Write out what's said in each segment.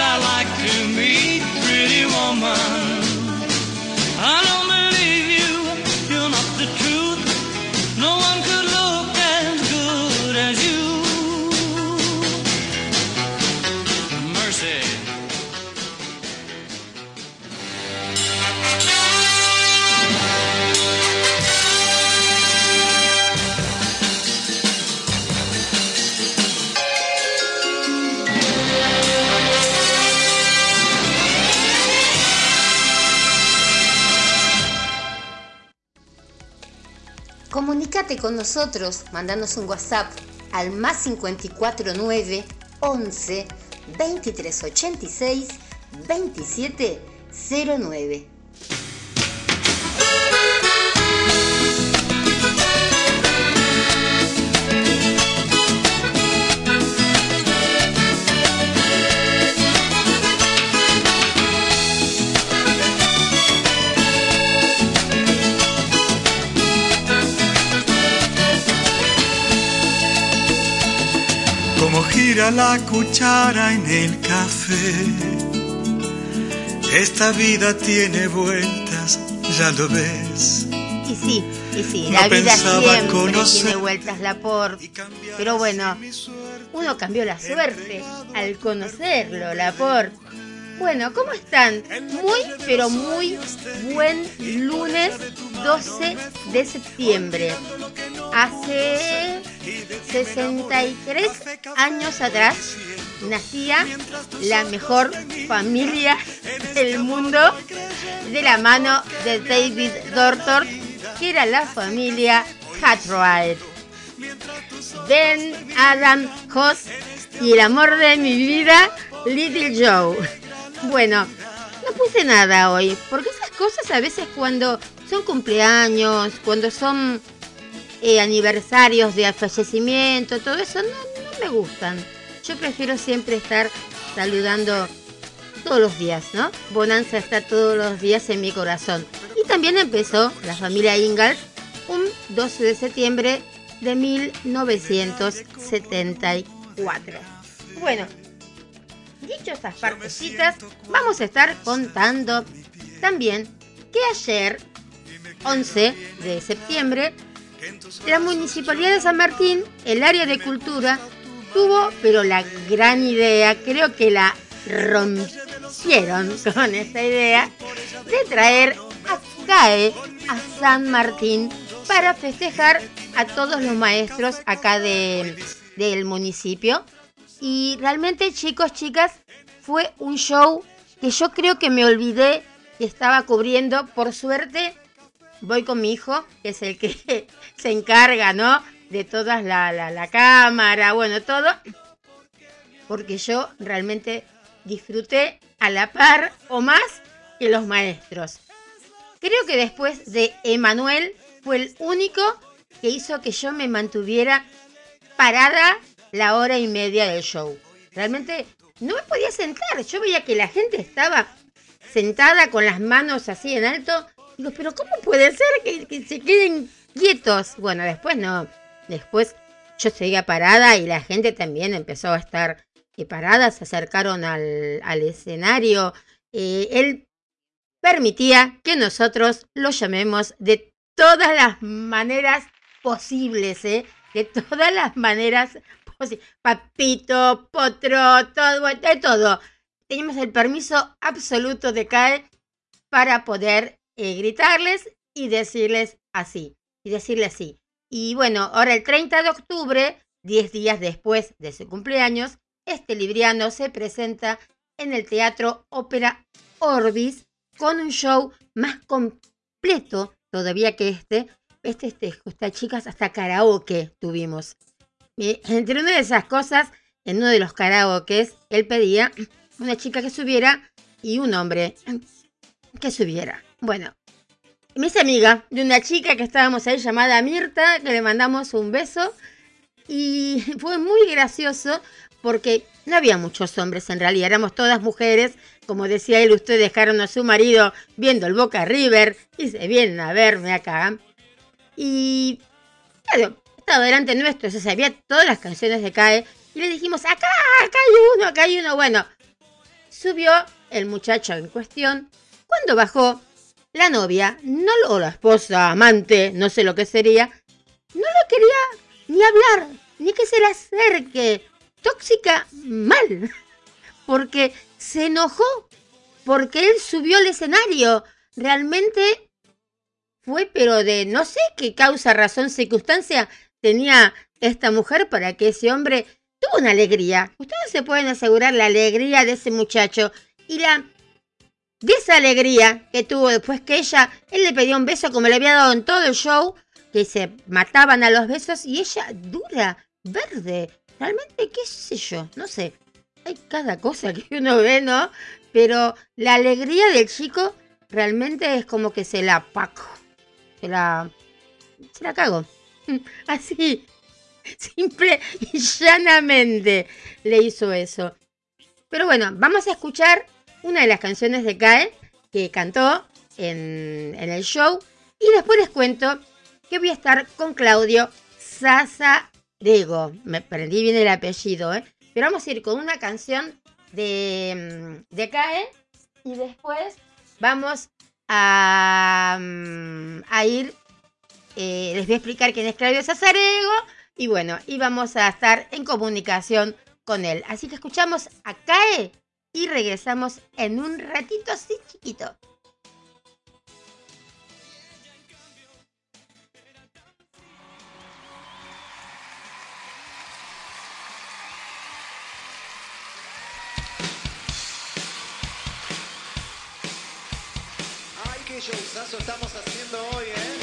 I like to meet, pretty woman. Nosotros, mandanos un WhatsApp al más 549 11 2386 2709. Gira la cuchara en el café. Esta vida tiene vueltas, ya lo ves. Y sí, y sí, No la vida siempre conocer- tiene vueltas la por. Pero bueno, uno cambió la suerte al conocerlo, la por. Bueno, ¿cómo están? Muy, pero muy buen lunes 12 de septiembre. Hace 63 años atrás nacía la mejor familia del mundo de la mano de David Dortor, que era la familia Cartwright. Ben Adam Hoss y el amor de mi vida, Little Joe. Bueno, no puse nada hoy, porque esas cosas a veces cuando son cumpleaños, cuando son eh, aniversarios de fallecimiento, todo eso no, no me gustan. Yo prefiero siempre estar saludando todos los días, ¿no? Bonanza está todos los días en mi corazón. Y también empezó la familia Ingalls un 12 de septiembre de 1974. Bueno, dicho estas partecitas, vamos a estar contando también que ayer, 11 de septiembre, la Municipalidad de San Martín, el área de cultura, tuvo, pero la gran idea, creo que la rompieron con esta idea, de traer a CAE a San Martín para festejar a todos los maestros acá de, del municipio. Y realmente, chicos, chicas, fue un show que yo creo que me olvidé que estaba cubriendo. Por suerte, voy con mi hijo, que es el que se encarga, ¿no? De todas la, la, la cámara, bueno, todo. Porque yo realmente disfruté a la par o más que los maestros. Creo que después de Emanuel fue el único que hizo que yo me mantuviera parada la hora y media del show. Realmente no me podía sentar. Yo veía que la gente estaba sentada con las manos así en alto. Digo, pero ¿cómo puede ser que, se queden quietos? Bueno, después no. Después yo seguía parada y la gente también empezó a estar parada. Se acercaron al, al escenario. Eh, él permitía que nosotros lo llamemos de todas las maneras posibles, ¿eh? De todas las maneras posibles. Papito, potro, todo, de todo. Teníamos el permiso absoluto de CAE para poder eh, gritarles y decirles así. Y decirle así. Y bueno, ahora el 30 de octubre, 10 días después de su cumpleaños, este libriano se presenta en el Teatro Ópera Orbis con un show más completo todavía que este. Este, este, chicas, hasta karaoke tuvimos. Entre una de esas cosas, en uno de los karaokes, él pedía una chica que subiera y un hombre que subiera. Bueno, me hice amiga de una chica que estábamos ahí llamada Mirta, que le mandamos un beso. Y fue muy gracioso porque no había muchos hombres en realidad, éramos todas mujeres. Como decía él, ustedes dejaron a su marido viendo el Boca River y se vienen a verme acá. Y claro, sentado delante nuestro, se sabía todas las canciones de CAE, y le dijimos, acá, acá hay uno, acá hay uno. Bueno, subió el muchacho en cuestión. Cuando bajó, la novia, no lo, la esposa, amante, no sé lo que sería, no lo quería ni hablar, ni que se le acerque. Tóxica mal, porque se enojó, porque él subió al escenario. Realmente fue, pero de no sé qué causa, razón, circunstancia tenía esta mujer para que ese hombre tuvo una alegría. Ustedes se pueden asegurar la alegría de ese muchacho y la de esa alegría que tuvo después que ella, él le pedía un beso como le había dado en todo el show, que se mataban a los besos y ella dura, verde. Realmente, qué sé yo, no sé. Hay cada cosa que uno ve, ¿no? Pero la alegría del chico realmente es como que se la paco. Se la... Se la cago. Así, simple y llanamente le hizo eso. Pero bueno, vamos a escuchar una de las canciones de Kae que cantó en, el show. Y después les cuento que voy a estar con Claudio Sazarego. Me perdí bien el apellido, ¿eh? Pero vamos a ir con una canción de, mm, de y después vamos a, mm, a ir. Eh, les voy a explicar quién es Claudio Sazarego y bueno, y vamos a estar en comunicación con él. Así que escuchamos a Kae y regresamos en un ratito así chiquito. Ay, qué showzazo estamos haciendo hoy, ¿eh?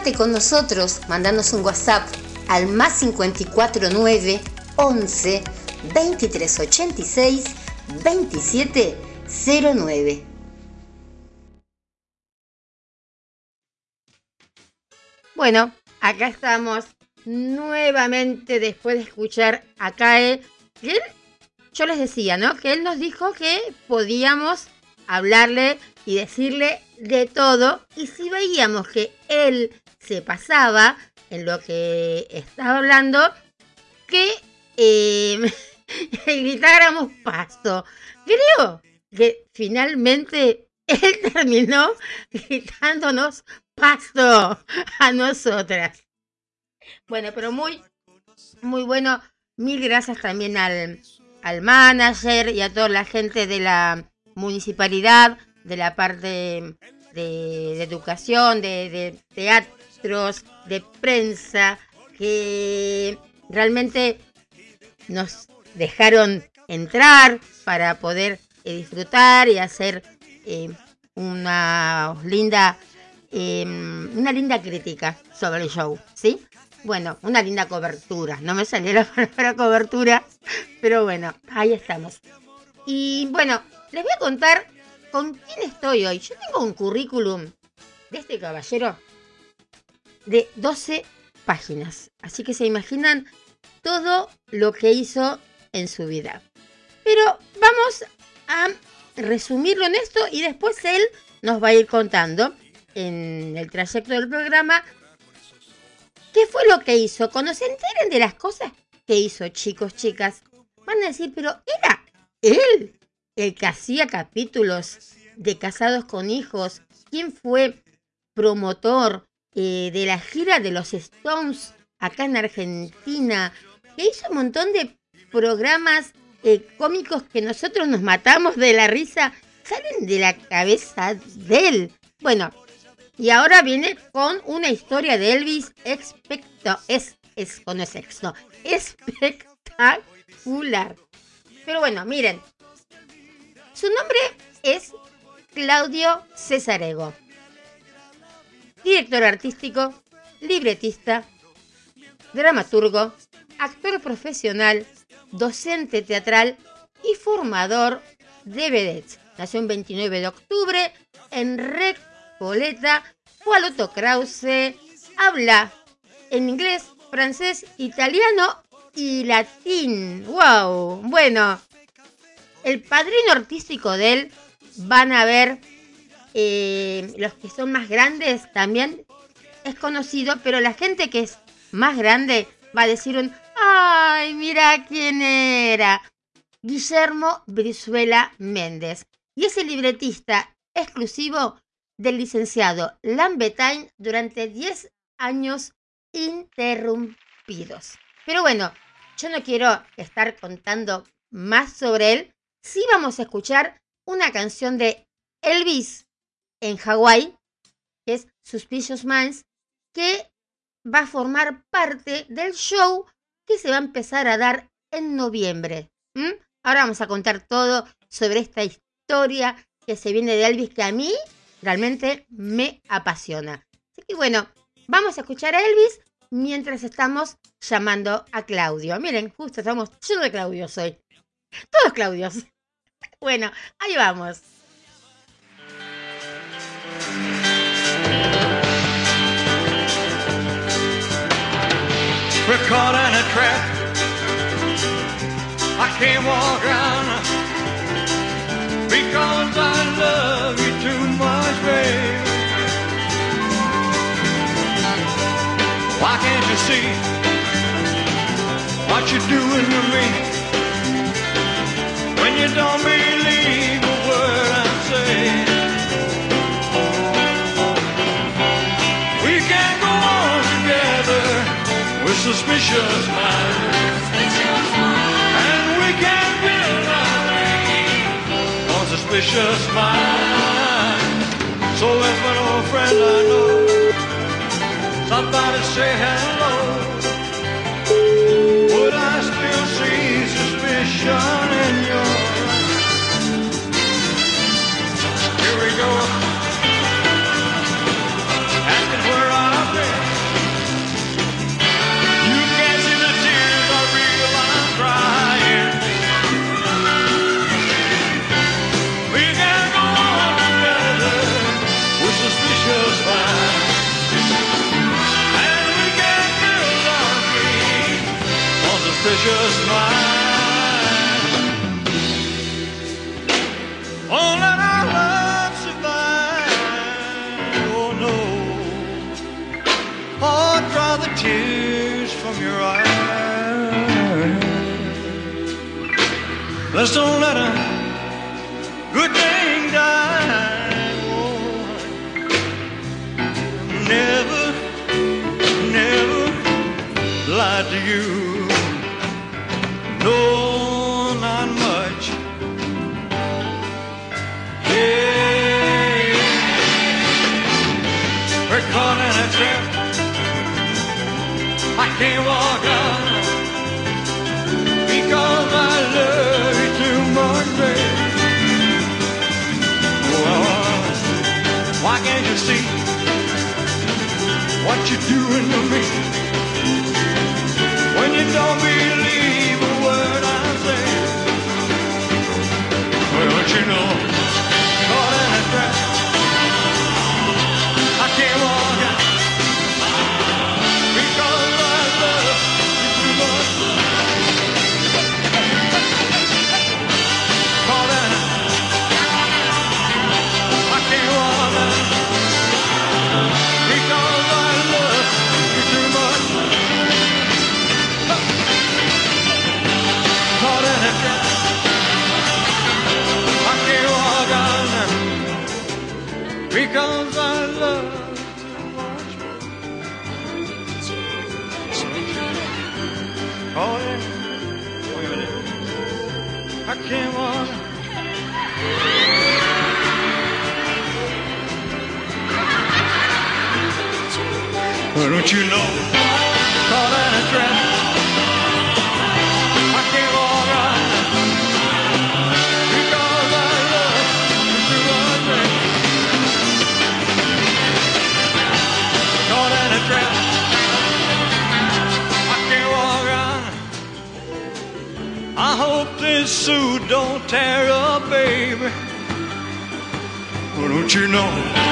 Con nosotros, mandanos un WhatsApp al más 549 11 2386 2709. Bueno, acá estamos nuevamente después de escuchar a Kae. yo les decía, ¿no? Que él nos dijo que podíamos hablarle y decirle de todo. Y si veíamos que él se pasaba en lo que estaba hablando, que eh, gritáramos pasto. Creo que finalmente él terminó gritándonos pasto a nosotras. Bueno, pero muy, muy bueno. Mil gracias también al, al manager y a toda la gente de la municipalidad, de la parte de, de educación, de, de de prensa, que realmente nos dejaron entrar para poder eh, disfrutar y hacer eh, una linda eh, una linda crítica sobre el show, ¿sí? Bueno, una linda cobertura. No me salió la palabra cobertura, pero bueno, ahí estamos. Y bueno, les voy a contar con quién estoy hoy. Yo tengo un currículum de este caballero de 12 páginas. Así que se imaginan todo lo que hizo en su vida. Pero vamos a resumirlo en esto y después él nos va a ir contando en el trayecto del programa qué fue lo que hizo. Cuando se enteren de las cosas que hizo, chicos, chicas, van a decir, pero era él el que hacía capítulos de Casados con Hijos. ¿Quién fue promotor eh, de la gira de los Stones acá en Argentina? Que hizo un montón de programas eh, cómicos que nosotros nos matamos de la risa. Salen de la cabeza de él. Bueno, y ahora viene con una historia de Elvis expecto, es, es, no es ex, no, espectacular. Pero bueno, miren, su nombre es Claudio Cesarego, director artístico, libretista, dramaturgo, actor profesional, docente teatral y formador de vedettes. Nació el 29 de octubre en Recoleta, Juan Krause, habla en inglés, francés, italiano y latín. ¡Wow! Bueno, el padrino artístico de él van a ver eh, los que son más grandes también es conocido, pero la gente que es más grande va a decir un ¡Ay, mira quién era! Guillermo Brizuela Méndez. Y es el libretista exclusivo del licenciado Lambetain durante 10 años interrumpidos. Pero bueno, yo no quiero estar contando más sobre él. Sí vamos a escuchar una canción de Elvis en Hawái, que es Suspicious Minds, que va a formar parte del show que se va a empezar a dar en noviembre. Ahora vamos a contar todo sobre esta historia que se viene de Elvis que a mí realmente me apasiona. Así que bueno, vamos a escuchar a Elvis mientras estamos llamando a Claudio. Miren, justo estamos, yo de Claudio soy. Todos Claudios. Bueno, ahí vamos. We're caught in a trap. I can't walk on because I love you too much, babe. Why can't you see what you're doing to me when you don't believe suspicious minds. And we can't build on suspicious minds. So if an old friend I know, somebody say hello, would I still see suspicion precious mine. Let our love survive. Oh no. Oh, dry the tears from your eyes. Let's don't let a you're doing to me? Baby. Why don't you know?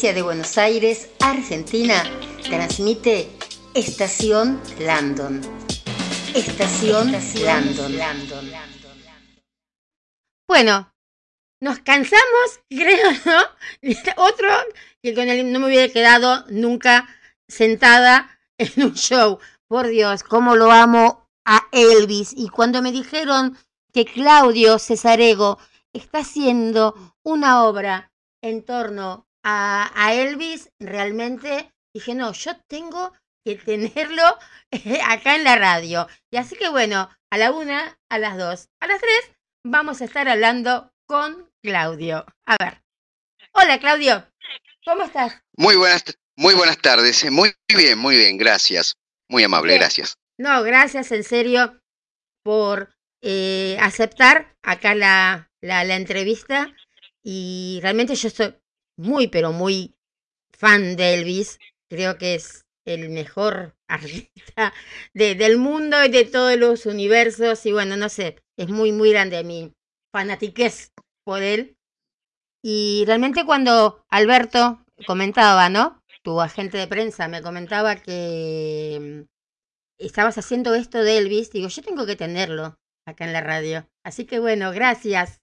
De Buenos Aires, Argentina, transmite Estación Landon. Estación, Landon. Bueno, nos cansamos, creo, ¿no? Otro que con el no me hubiera quedado nunca sentada en un show. Por Dios, cómo lo amo a Elvis. Y cuando me dijeron que Claudio Cesarego está haciendo una obra en torno a, a Elvis, realmente dije, no, yo tengo que tenerlo acá en la radio. Y así que bueno, a la una, a las dos, a las tres, vamos a estar hablando con Claudio. A ver. Hola Claudio, ¿cómo estás? Muy buenas, muy buenas tardes. eh, Muy bien, muy bien, gracias. Muy amable, Bien. gracias. No, gracias en serio por eh, aceptar acá la, la, la entrevista. Y realmente yo soy muy, pero muy fan de Elvis. Creo que es el mejor artista de- del mundo y de todos los universos. Y bueno, no sé, es muy, muy grande mi fanatiquez por él. Y realmente cuando Alberto comentaba, ¿no? Tu agente de prensa me comentaba que mm, estabas haciendo esto de Elvis, digo, yo tengo que tenerlo acá en la radio. Así que bueno, gracias.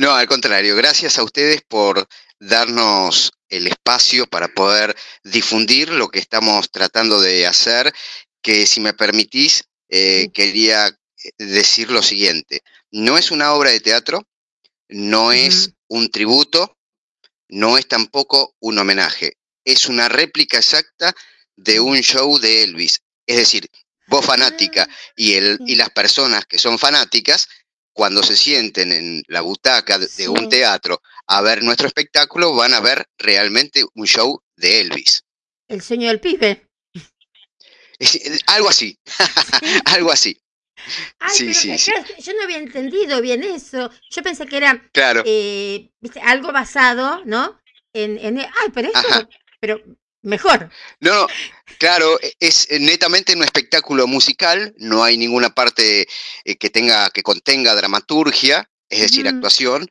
No, al contrario, gracias a ustedes por darnos el espacio para poder difundir lo que estamos tratando de hacer, que si me permitís, eh, quería eh, decir lo siguiente. No es una obra de teatro, no es un tributo, no es tampoco un homenaje, es una réplica exacta de un show de Elvis. Es decir, vos fanática Ah, y, el, y las personas que son fanáticas, cuando se sienten en la butaca de, Sí. un teatro a ver nuestro espectáculo, van a ver realmente un show de Elvis. El sueño del pibe. Eh, algo así, algo así. Ay, Sí, sí, que- sí. yo no había entendido bien eso. Yo pensé que era Claro, eh, algo basado, ¿no? En, en- ay, pero esto, Ajá. pero mejor. no, claro, e- es netamente un espectáculo musical, no hay ninguna parte eh, que tenga, que contenga dramaturgia, es decir, actuación.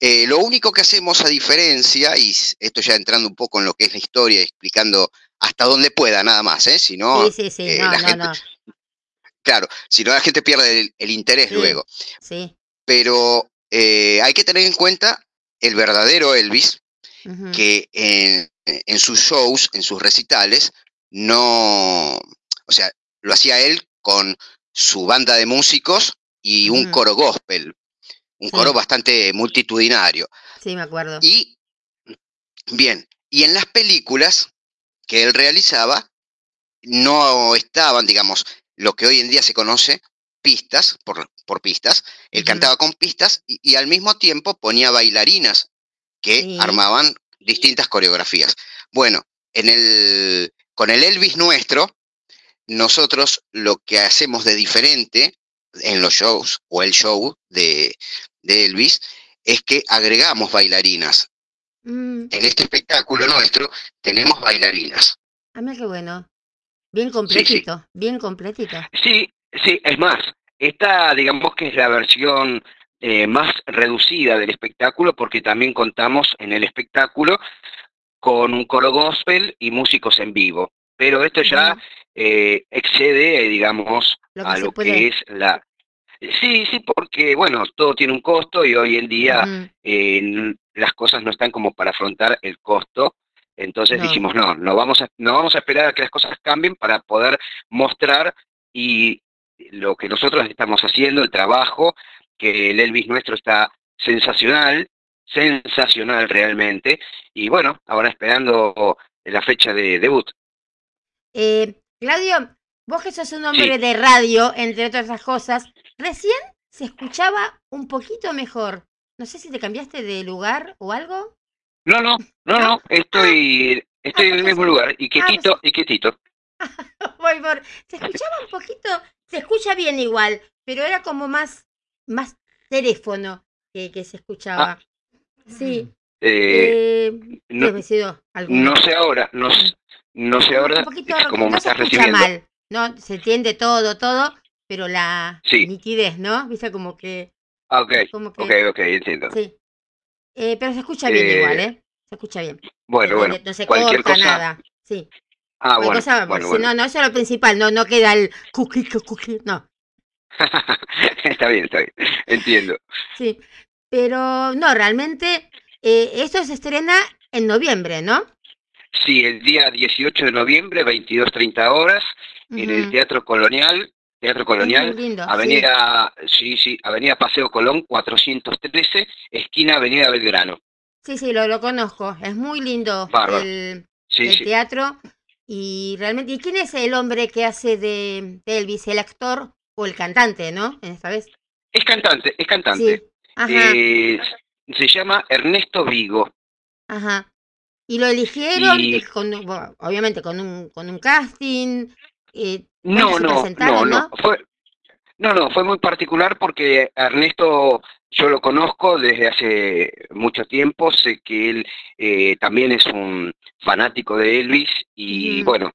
Eh, lo único que hacemos a diferencia, y esto ya entrando un poco en lo que es la historia, explicando hasta dónde pueda nada más, ¿eh? si no, sí, sí, sí, eh, no, la no, gente- no. claro, si no la gente pierde el, el interés luego. Sí. Pero eh, hay que tener en cuenta el verdadero Elvis, que en, en sus shows, en sus recitales, no, o sea, lo hacía él con su banda de músicos y un coro gospel, un Sí. coro bastante multitudinario. Sí, me acuerdo. Y, bien, y en las películas que él realizaba, no estaban, digamos, lo que hoy en día se conoce, pistas, por, por pistas. Él cantaba con pistas y, y al mismo tiempo ponía bailarinas que Sí. armaban distintas coreografías. Bueno, en el, con el Elvis nuestro, nosotros lo que hacemos de diferente en los shows o el show de, de Elvis es que agregamos bailarinas. Mm, En este espectáculo nuestro tenemos bailarinas. a mí qué bueno. Bien completito, bien completito. Sí, sí, es más, esta digamos que es la versión eh, más reducida del espectáculo porque también contamos en el espectáculo con un coro gospel y músicos en vivo. Pero esto ya eh, excede, eh, digamos, Lo a lo puede- que es la... Sí, sí, porque, bueno, todo tiene un costo y hoy en día eh, las cosas no están como para afrontar el costo. Entonces No. dijimos, no, no vamos, a, no vamos a esperar a que las cosas cambien para poder mostrar y lo que nosotros estamos haciendo, el trabajo, que el Elvis nuestro está sensacional, sensacional realmente. Y bueno, ahora esperando la fecha de debut. Eh, Claudio, vos que sos un hombre Sí. de radio, entre otras cosas, recién se escuchaba un poquito mejor. No sé si te cambiaste de lugar o algo. No, no, no, no, estoy, estoy en el mismo lugar y quietito, y quietito. Voy por- Se escuchaba un poquito, se escucha bien igual, pero era como más, más teléfono que, que se escuchaba. Sí. Eh, Eh, no- sé ahora, no, s- no sé ahora un poquito, cómo no me estás recibiendo. mal, no se entiende todo, todo, pero la Sí. nitidez, ¿no? Viste como que, Ah, ok, como que, ok, ok, entiendo. sí. Eh, pero se escucha bien Eh, igual, ¿eh? Se escucha bien. Bueno, No- bueno, no se cualquier corta cosa. nada. Sí. Ah, bueno, cosa, bueno, bueno. no, no, eso es lo principal, no, no queda el cookie, cookie, no. está bien, está bien, entiendo. Sí. Pero no, realmente, eh, esto se estrena en noviembre, ¿no? Sí, el día 18 de noviembre, 22.30 horas, en el. Teatro Colonial, Teatro Colonial, lindo, sí. Avenida, sí, sí, Avenida Paseo Colón 413, esquina Avenida Belgrano. Sí, sí, lo, lo conozco. Es muy lindo Bárbaro. el, Sí, el sí. teatro. Y realmente, ¿y quién es el hombre que hace de, de Elvis? ¿El actor o el cantante, no? Esta vez. Es cantante, es cantante. Sí. Ajá, Eh, se llama Ernesto Vigo. ajá. Y lo eligieron, y- eh, con, bueno, obviamente, con un, con un casting. eh, No, no, no, presentaron, no, fue, no, no, fue muy particular porque Ernesto yo lo conozco desde hace mucho tiempo, sé que él eh, también es un fanático de Elvis y bueno,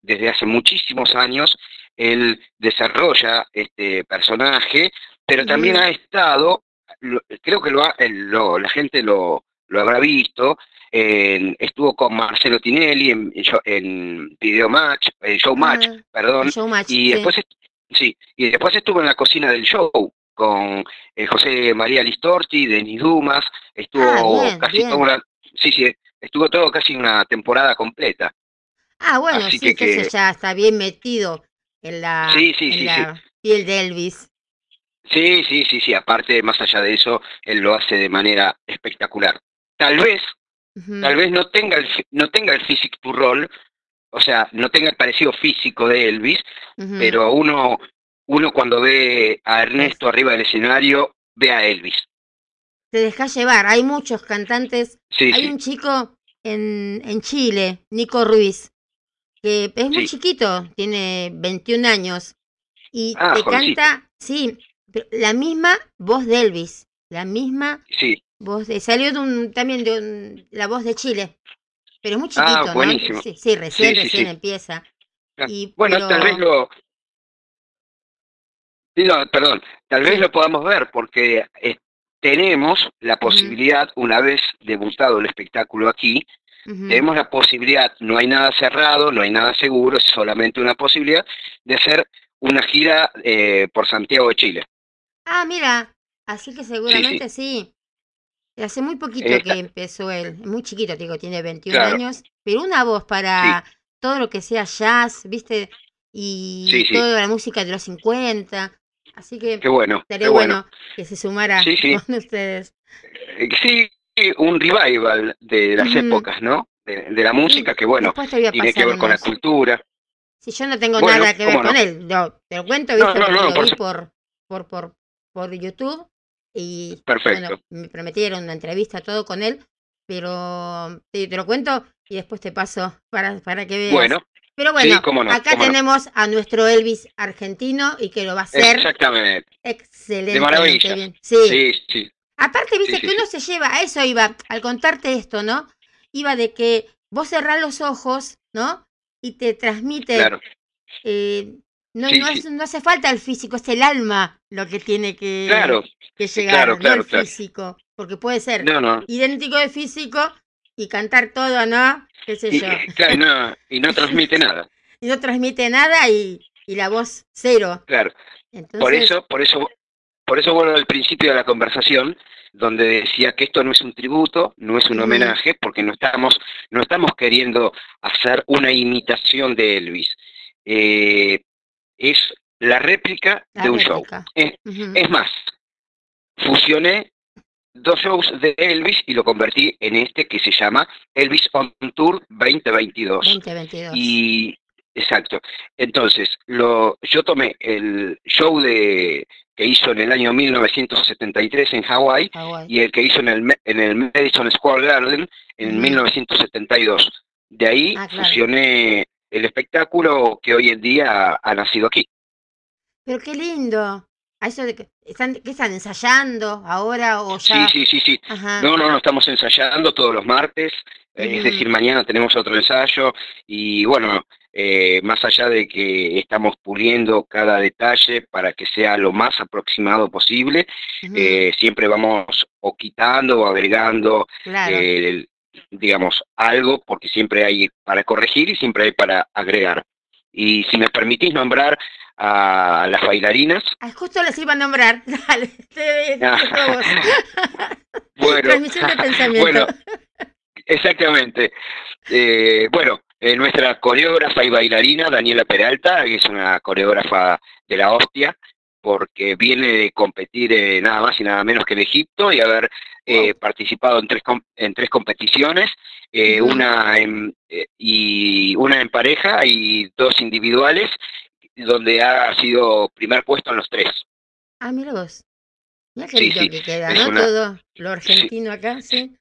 desde hace muchísimos años él desarrolla este personaje, pero también ha estado, lo- creo que lo, ha- lo- la gente lo, lo habrá visto, en- estuvo con Marcelo Tinelli en, Video Match, en Show Match, Ah, perdón, showmatch, y sí. después sí, y después estuvo en la cocina del show con eh, José María Listorti, Denis Dumas, estuvo Ah, bien, casi bien. toda una, sí, sí, estuvo todo casi una temporada completa. Ah, bueno, así sí, que- entonces que- ya está bien metido en la, Sí, sí, en sí, la piel de Elvis. Sí, sí, sí, sí, aparte, más allá de eso, él lo hace de manera espectacular. Tal vez, tal vez no tenga el, no tenga el physique to roll, o sea, no tenga el parecido físico de Elvis, pero uno uno cuando ve a Ernesto arriba del escenario, ve a Elvis. Te dejas llevar. Hay muchos cantantes. Sí, Hay sí. un chico en, en Chile, Nico Ruiz, que es muy Sí. chiquito, tiene 21 años. Y Ah, te jovencito. canta, sí, la misma voz de Elvis. La misma Sí, voz de. Salió de un, también de un- la voz de Chile. Pero es muy chiquito, Ah, ¿no? buenísimo. Sí, sí, recién, recién empieza. Ah, Y, Bueno, pero- tal vez lo... No, perdón, tal vez lo podamos ver porque eh, tenemos la posibilidad, una vez debutado el espectáculo aquí, Tenemos la posibilidad, no hay nada cerrado, no hay nada seguro, es solamente una posibilidad de hacer una gira eh, por Santiago de Chile. Ah, mira, así que seguramente sí. Hace muy poquito Esta- que empezó él, muy chiquito, digo, tiene 21 Claro. años, pero una voz para todo lo que sea jazz, ¿viste? Y Sí, toda la música de los 50. Así que Qué bueno, estaría qué bueno. bueno que se sumara con ustedes. Eh, Sí, un revival de las épocas, ¿no? De, de la música, Sí, que bueno, tiene que ver con la cultura. Si yo no tengo Bueno, nada que ver con no. él, no, te lo cuento, ¿viste? no, no, lo por vi por, por, por, por YouTube y Perfecto. bueno, me prometieron una entrevista, todo con él, pero te, te lo cuento y después te paso para, para que veas. Bueno, pero bueno, sí, acá tenemos a nuestro Elvis argentino y que lo va a hacer exactamente. excelentemente maravilla. bien. Sí, sí. Aparte, viste Sí, sí, que uno se lleva, a eso iba, al contarte esto, ¿no? Iba de que vos cerrás los ojos, ¿no? Y te transmite, Claro. eh, no, no, es- no hace falta el físico, es el alma lo que tiene que, Claro. que llegar, claro, no el físico. Porque puede ser No, idéntico de físico y cantar todo, ¿no? ¿Qué sé Y, yo? claro, no, y no transmite nada. Y no transmite nada y, y la voz cero. Claro. Entonces, Por eso, por eso, por eso vuelvo al principio de la conversación, donde decía que esto no es un tributo, no es un homenaje, porque no estamos, no estamos queriendo hacer una imitación de Elvis. Eh, es la réplica la de un show. Ujú. es más, fusioné dos shows de Elvis y lo convertí en este que se llama Elvis on Tour 2022. 2022. Y exacto. Entonces, lo, yo tomé el show de que hizo en el año 1973 en Hawái y el que hizo en el, en el Madison Square Garden en Ujú. 1972. De ahí Ah, claro. fusioné el espectáculo que hoy en día ha nacido aquí. Pero qué lindo. A eso de que están, ¿qué están ensayando ahora o Sí, ya? sí, sí, sí. Ajá. No, no, no, estamos ensayando todos los martes, eh, es decir, mañana tenemos otro ensayo y bueno, eh, más allá de que estamos puliendo cada detalle para que sea lo más aproximado posible, eh, siempre vamos o quitando o agregando, claro. eh, digamos, algo, porque siempre hay para corregir y siempre hay para agregar. Y si me permitís nombrar a las bailarinas, Ah, justo les iba a nombrar. Dale, te, te bueno, Transmisión de pensamiento. bueno, Exactamente. Eh, bueno, eh, nuestra coreógrafa y bailarina, Daniela Peralta, que es una coreógrafa de la hostia, porque viene de competir eh, nada más y nada menos que en Egipto y haber eh, participado en tres, en tres competiciones, eh, una en, eh, y una en pareja y dos individuales, donde ha sido primer puesto en los tres. Ah, mira vos. Mira qué Sí, sí, que queda, ¿no? una- Todo lo argentino acá, sí.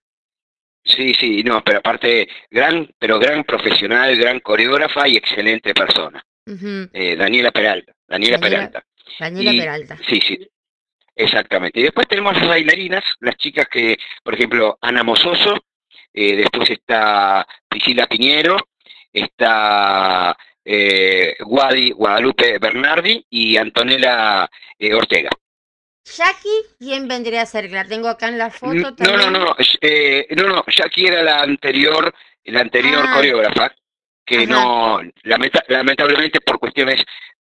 Sí, sí, no, pero aparte, gran, pero gran profesional, gran coreógrafa y excelente persona. Eh, Daniela Peralta, Daniela, Daniela- Peralta. Daniela Y- Peralta. Sí, sí, exactamente. Y después tenemos las bailarinas, las chicas que, por ejemplo, Ana Mozoso, eh, después está Priscila Piñero, está eh, Guadi, Guadalupe Bernardi y Antonella eh, Ortega. Jackie, ¿quién vendría a ser? La tengo acá en la foto No, también. no, no, eh, no, no, Jackie era la anterior, la anterior Ah. coreógrafa, que Ajá. no, lamenta- lamentablemente por cuestiones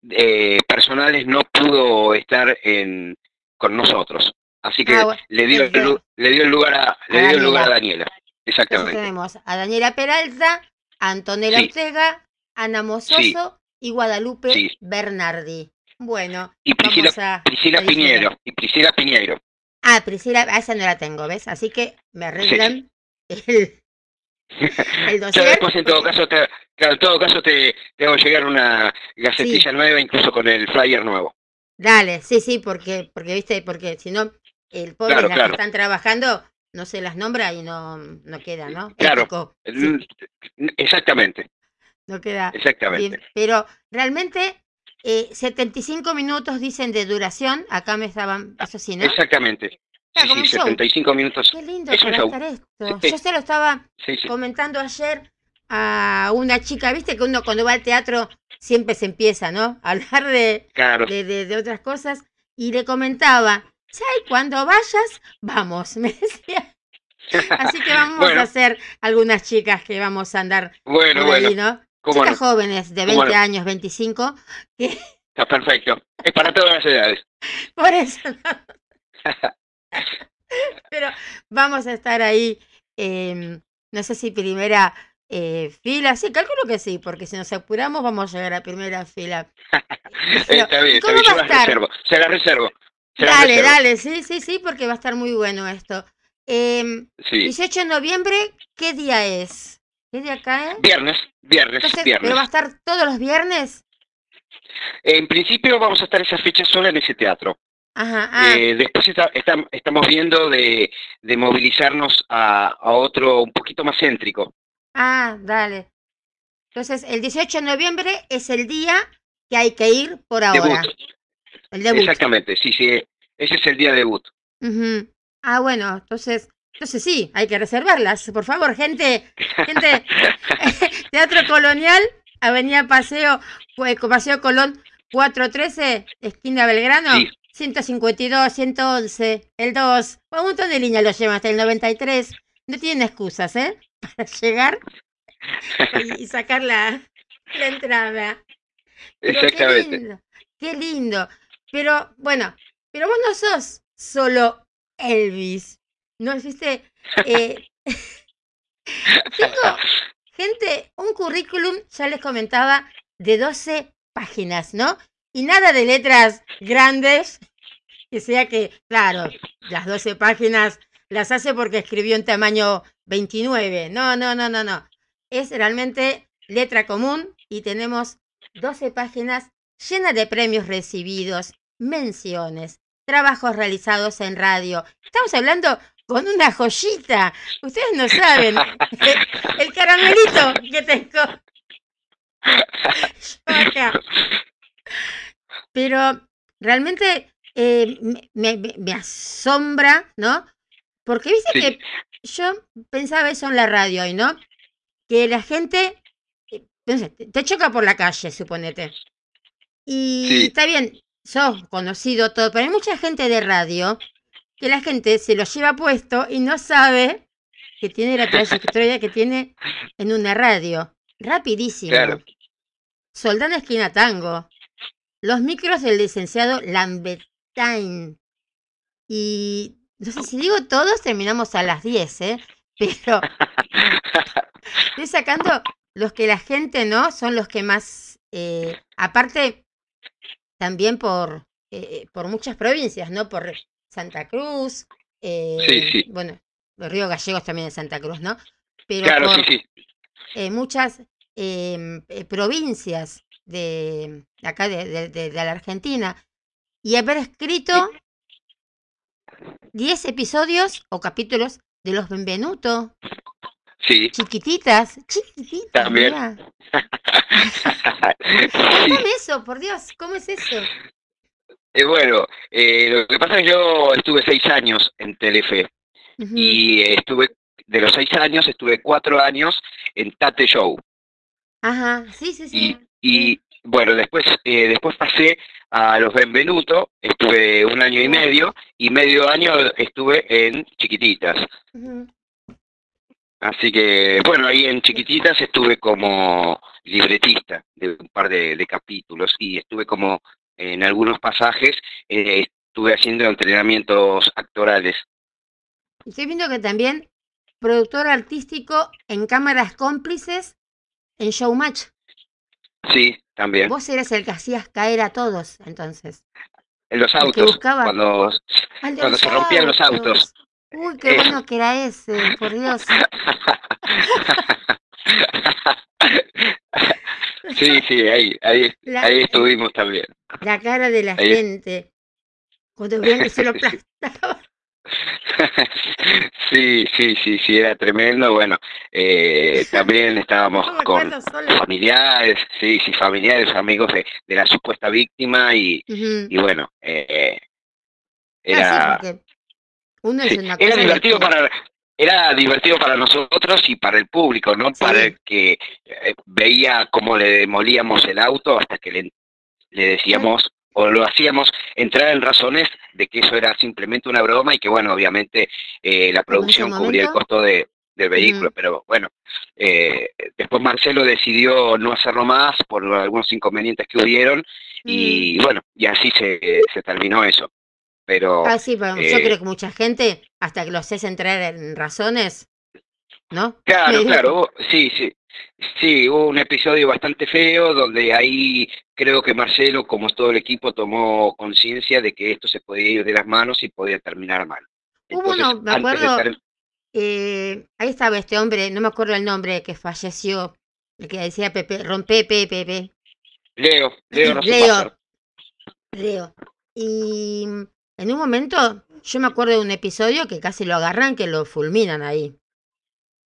eh, personales no pudo estar en, con nosotros. Así que Ah, bueno, le dio, el, le dio el lugar a, le dio el lugar a Daniela. Entonces Exactamente. tenemos a Daniela Peralta, a Antonella Sí. Ortega, Ana Mozoso y Guadalupe Sí. Bernardi. Bueno, Y Priscila, a, Priscila a. Piñero, y Priscila Piñero. Ah, Priscila, a esa no la tengo, ¿ves? Así que me arreglan el, el dossier. después en todo caso te, claro, en todo caso te, te hago llegar una gacetilla nueva, incluso con el flyer nuevo. Dale, sí, sí, porque, porque viste, porque si no, el pobre Claro, las claro. que están trabajando no se las nombra y no, no queda, ¿no? Claro. Ético, sí, Exactamente, no queda exactamente. bien. Pero realmente, eh, 75 minutos dicen de duración, acá me estaban, eso sí, ¿no? Exactamente. Ah, Sí, como sí, un show. 75 minutos. Qué lindo Es un show. esto. Sí. Yo se lo estaba Sí, sí. comentando ayer a una chica, viste que uno cuando va al teatro siempre se empieza, ¿no? A hablar de, Claro. de, de- de otras cosas y le comentaba, ¿sabes? Cuando vayas, vamos, me decía. Así que vamos Bueno. a hacer algunas chicas que vamos a andar Bueno, por bueno. ahí, ¿no? ¿Cómo Chicas no? jóvenes de ¿Cómo 20 no? años, 25, Está perfecto. Es para todas las edades. por eso. Pero vamos a estar ahí, em, no sé si primera eh, fila, sí, calculo que sí, porque si nos apuramos vamos a llegar a primera fila. Pero, está bien, ¿y está bien. Yo va a las reservo. Se las reservo. Se las Dale, reservo. dale, sí, sí, sí, porque va a estar muy bueno esto. Em, Sí. 18 de noviembre, ¿qué día es? ¿Qué día cae? Viernes, viernes, Entonces, viernes. ¿pero va a estar todos los viernes? En principio vamos a estar esa fecha sola en ese teatro. Ajá, ah, Eh, después está- está- estamos viendo de, de movilizarnos a, a otro un poquito más céntrico. ah, dale. Entonces, el 18 de noviembre es el día que hay que ir por ahora. Debut. El debut. Exactamente, sí, sí. Ese es el día debut. Ujú. Ah, bueno, entonces, entonces sí, hay que reservarlas, por favor, gente, gente. Teatro Colonial, Avenida Paseo, pues, Paseo Colón 413, esquina Belgrano, Sí. 152, 111, el 2, un montón de líneas lo llevan hasta el 93. No tienen excusas, ¿eh? Para llegar y, y sacar la, la entrada. Pero Qué Exactamente. lindo, qué lindo. Pero bueno, pero vos no sos solo Elvis. ¿No viste? Eh, tengo, gente, un currículum, ya les comentaba, de 12 páginas, ¿no? Y nada de letras grandes, que sea que, claro, las 12 páginas las hace porque escribió en tamaño 29. No, no, no, no, no. Es realmente letra común y tenemos 12 páginas llenas de premios recibidos, menciones, trabajos realizados en radio. Estamos hablando con una joyita. Ustedes no saben el, el caramelito que tengo. Pero realmente eh, me, me- me asombra, ¿no? Porque viste Sí. que yo pensaba eso en la radio hoy, ¿no? Que la gente, eh, no sé, te choca por la calle, suponete. Y Sí. está bien, sos conocido todo, pero hay mucha gente de radio que la gente se lo lleva puesto y no sabe que tiene la trayectoria que tiene en una radio. Rapidísimo. Claro. Soldán Esquina Tango. Los micros del licenciado Lambertain. Y no sé si digo todos, terminamos a las 10, ¿eh? Pero estoy sacando los que la gente, ¿no? Son los que más, eh, aparte, también por, eh, por muchas provincias, ¿no? Por Santa Cruz, eh, Sí, sí. bueno, los Río Gallegos también de Santa Cruz, ¿no? Pero Claro, por sí, sí. muchas em, provincias de de acá de, de- de- de la Argentina y haber escrito 10 episodios o capítulos de los Benvenuto, Sí. chiquititas, chiquititas. También. Sí. Contame eso, por Dios, ¿cómo es eso? Eh, bueno, eh, lo que pasa es que yo estuve seis años en Telefe y eh, estuve, de los seis años, estuve cuatro años en Tate Show. Ajá, sí, sí, sí. Y, y bueno, después, eh, después pasé a los Benvenuto, estuve un año y medio, y medio año estuve en Chiquititas. Así que, bueno, ahí en Chiquititas estuve como libretista de un par de, de capítulos y estuve como en algunos pasajes, eh, estuve haciendo entrenamientos actorales. Estoy viendo que también productor artístico en cámaras cómplices en Showmatch. Sí, también. Vos eres el que hacías caer a todos, entonces. En los el autos, cuando, cuando se rompían los autos. Uy, qué Eso. bueno que era ese, por Dios. Sí, sí, ahí, ahí, La- ahí estuvimos también. La cara de la Ahí- gente cuando veían que se lo aplastaba. sí, sí, sí, sí, era tremendo. Bueno, eh, también estábamos No con familiares, sí, sí, familiares, amigos de, de la supuesta víctima y, y bueno, eh, Ah, sí, era, sí, una era divertido que- para era divertido para nosotros y para el público, ¿no? Sí. Para el que eh, veía cómo le demolíamos el auto hasta que le, le decíamos o lo hacíamos entrar en razones de que eso era simplemente una broma y que, bueno, obviamente eh, la producción cubría el costo de, del vehículo, pero bueno, eh, después Marcelo decidió no hacerlo más por algunos inconvenientes que hubieron y bueno, y así se, se terminó eso. Pero Ah, sí, pero yo eh, creo que mucha gente, hasta que lo haces entrar en razones, ¿no? Claro, claro, sí, sí. Sí, hubo un episodio bastante feo donde ahí creo que Marcelo, como todo el equipo, tomó conciencia de que esto se podía ir de las manos y podía terminar mal. Hubo uno, me de acuerdo, eh, ahí estaba este hombre, no me acuerdo el nombre, que falleció, el que decía Pepe, rompe Pepe, Pepe, Leo, Leo Leo. Leo. Y en un momento, yo me acuerdo de un episodio que casi lo agarran, que lo fulminan ahí.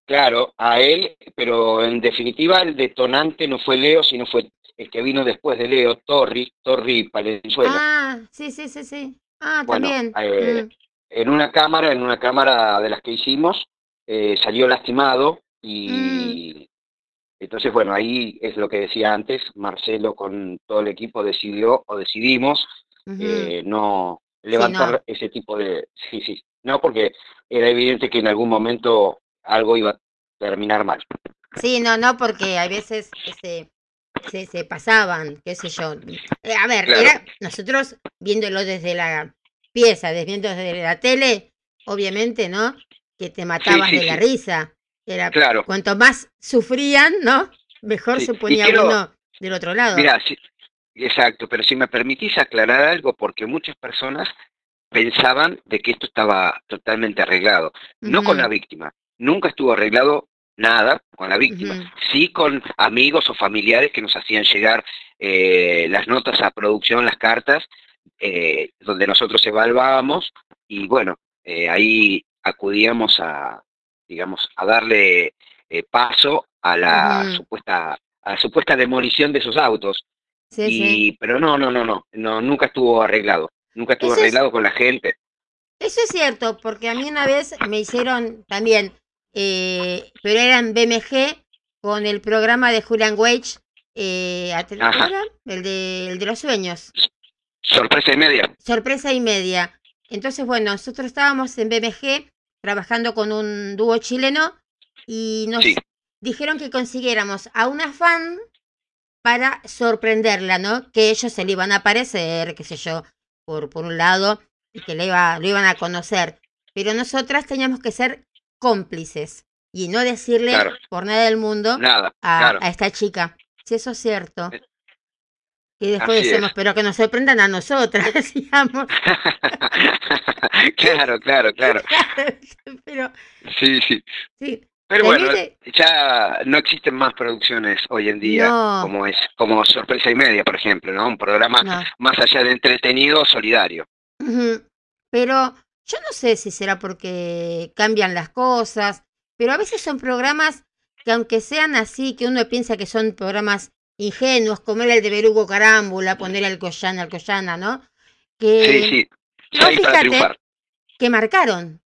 Claro, a él, pero en definitiva el detonante no fue Leo, sino fue el que vino después de Leo, Torri, Torri Palenzuela. Ah, sí, sí, sí, sí. Ah, Bueno, también. eh, Mm. en una cámara, en una cámara de las que hicimos, eh, salió lastimado y Mm. entonces, bueno, ahí es lo que decía antes, Marcelo con todo el equipo decidió o decidimos eh, no levantar no. ese tipo de... Sí, sí, no, porque era evidente que en algún momento algo iba a terminar mal. Sí, no, no, porque a veces se, se, se pasaban, qué sé yo. Eh, a ver, Claro. era nosotros viéndolo desde la pieza, viendo desde la tele, obviamente, ¿no? Que te matabas sí, de la sí. risa. Era Claro, cuanto más sufrían, ¿no? Mejor se ponía quiero- uno del otro lado. mira, sí, exacto, pero si me permitís aclarar algo, porque muchas personas pensaban de que esto estaba totalmente arreglado. No con la víctima. Nunca estuvo arreglado nada con la víctima. Sí con amigos o familiares que nos hacían llegar eh, las notas a producción, las cartas, eh, donde nosotros evaluábamos y bueno, eh, ahí acudíamos a, digamos, a darle eh, paso a la supuesta a la supuesta demolición de esos autos. Sí, y sí. pero no, no, no, no, no, nunca estuvo arreglado. Nunca estuvo Eso es- arreglado con la gente. Eso es cierto, porque a mí una vez me hicieron también, eh, pero era en BMG con el programa de Julian Wage, eh, ¿a- ¿cómo Ajá. era? El de, el de los sueños, Sorpresa y media. sorpresa y media. Entonces, bueno, nosotros estábamos en BMG trabajando con un dúo chileno y nos Sí. dijeron que consiguiéramos a una fan para sorprenderla, ¿no? Que ellos se le iban a aparecer, qué sé yo, por, por un lado, y que le iba, lo iban a conocer. Pero nosotras teníamos que ser cómplices y no decirle Claro. por nada del mundo Nada, a, claro. a esta chica. Si eso es cierto. Y después así decimos, es. pero que nos sorprendan a nosotras, decíamos. claro, claro, claro. pero Sí, sí. sí, Pero bueno, ya no existen más producciones hoy en día No. como es como Sorpresa y Media, por ejemplo, ¿no? Un programa no. más allá de entretenido, solidario. Pero yo no sé si será porque cambian las cosas, pero a veces son programas que aunque sean así, que uno piensa que son programas ingenuos, como era el de Berugo Carámbula, poner al Collana, al Collana, ¿no? Que, Sí, sí. no, fíjate. que marcaron.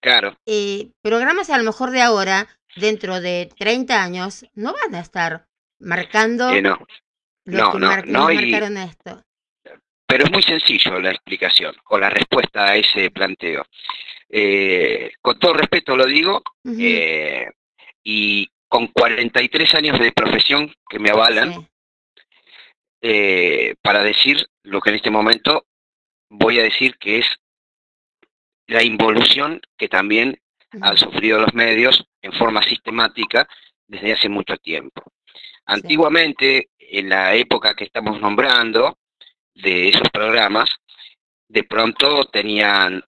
Claro. Eh, programas a lo mejor de ahora, dentro de 30 años, no van a estar marcando Eh, no. lo no, que no, mar- no, nos y- marcaron esto. Pero es muy sencillo la explicación o la respuesta a ese planteo. Eh, con todo respeto lo digo, Ujú, eh, y con 43 años de profesión que me avalan, sí. eh, para decir lo que en este momento voy a decir que es la involución que también han sufrido los medios en forma sistemática desde hace mucho tiempo. Antiguamente, en la época que estamos nombrando de esos programas, de pronto tenían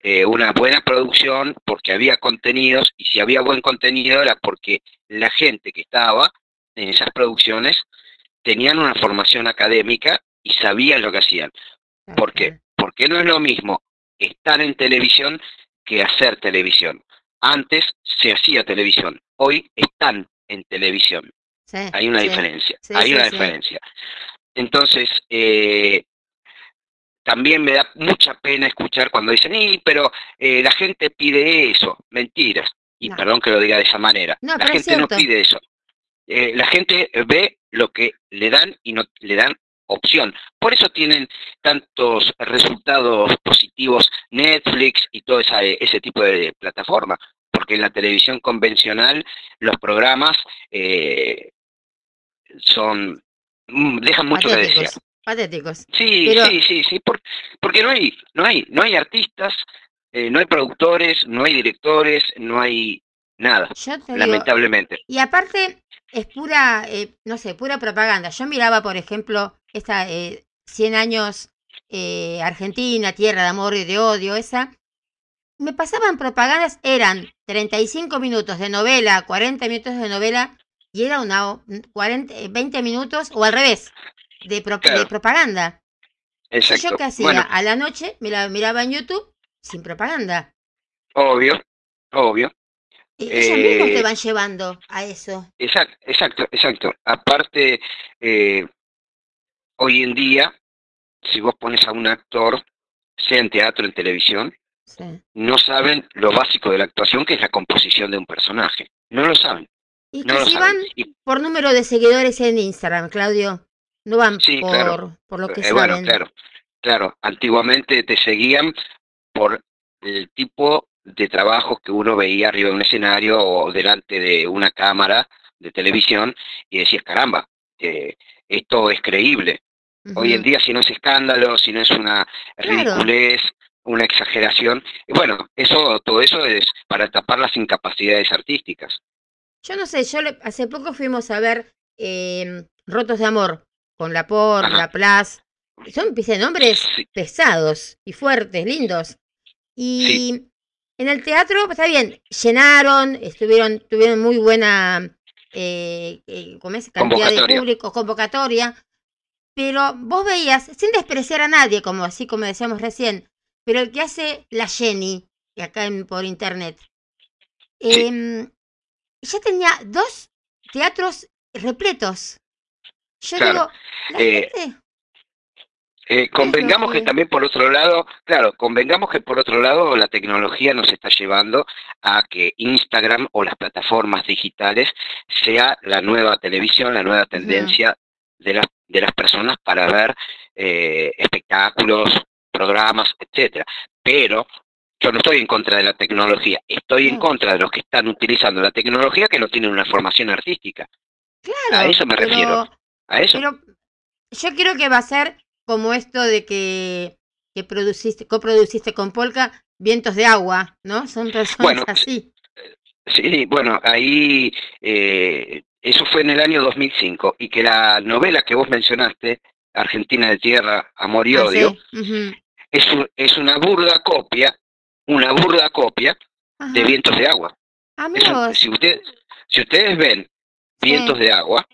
eh, una buena producción porque había contenidos y si había buen contenido era porque la gente que estaba en esas producciones tenían una formación académica y sabían lo que hacían. ¿Por qué? Porque no es lo mismo estar en televisión que hacer televisión. Antes se hacía televisión, hoy están en televisión. hay una diferencia, hay una diferencia. Entonces, eh, también me da mucha pena escuchar cuando dicen, y, pero eh, la gente pide eso, mentiras. Y perdón que lo diga de esa manera. la gente no pide eso. Eh, la gente ve lo que le dan y no le dan opción. Por eso tienen tantos resultados positivos Netflix y todo ese tipo de plataformas, porque en la televisión convencional los programas eh, son dejan mucho de desear. Patéticos. Sí, sí, sí, sí, porque no hay, no hay, no hay artistas, eh, no hay productores, no hay directores, no hay nada, lamentablemente. y aparte, es pura, eh, no sé, pura propaganda. Yo miraba, por ejemplo, esta eh, 100 años eh, Argentina, Tierra de Amor y de Odio, esa. Me pasaban propagandas, eran 35 minutos de novela, 40 minutos de novela, y era una 40, 20 minutos, o al revés, de, propaganda. Exacto. ¿Yo qué hacía? A la noche me la miraba en YouTube sin propaganda. Obvio, obvio. Ellos mismos te eh, van llevando a eso. Exacto, exacto, exacto. Aparte, eh, hoy en día, si vos pones a un actor, sea en teatro, en televisión, no saben lo básico de la actuación, que es la composición de un personaje. No lo saben. Y que si van por número de seguidores en Instagram, Claudio. No van por, por lo que eh, Bueno, claro, claro. Antiguamente te seguían por el tipo de trabajo que uno veía arriba de un escenario o delante de una cámara de televisión y decías, caramba, eh, esto es creíble. Hoy en día si no es escándalo, si no es una ridiculez, una exageración, bueno, eso todo eso es para tapar las incapacidades artísticas. Yo no sé, yo hace poco fuimos a ver em, Rotos de Amor con la Por, la Plas. Son nombres pesados y fuertes, lindos. Y en el teatro, pues, está bien, llenaron, estuvieron, tuvieron muy buena eh, eh cantidad de público, convocatoria, pero vos veías, sin despreciar a nadie, como así como decíamos recién, pero el que hace la Jenny, acá en, por internet, eh, ya tenía dos teatros repletos. Yo digo, la eh, gente eh, convengamos que también por otro lado, claro, convengamos que por otro lado la tecnología nos está llevando a que Instagram o las plataformas digitales sea la nueva televisión, la nueva tendencia de, las de las personas para ver eh, espectáculos, programas, etcétera. Pero yo no estoy en contra de la tecnología, estoy en contra de los que están utilizando la tecnología que no tienen una formación artística. Claro. A eso me refiero. A eso. Pero yo creo que va a ser como esto de que, que produciste, coproduciste con Polka Vientos de Agua, ¿no? Son personas así. Sí, bueno, ahí eh, eso fue en el año 2005 y que la novela que vos mencionaste, Argentina de Tierra, Amor y ah, Odio, es, es una burda copia, una burda copia de Vientos de Agua. si, usted, si ustedes ven Vientos de Agua,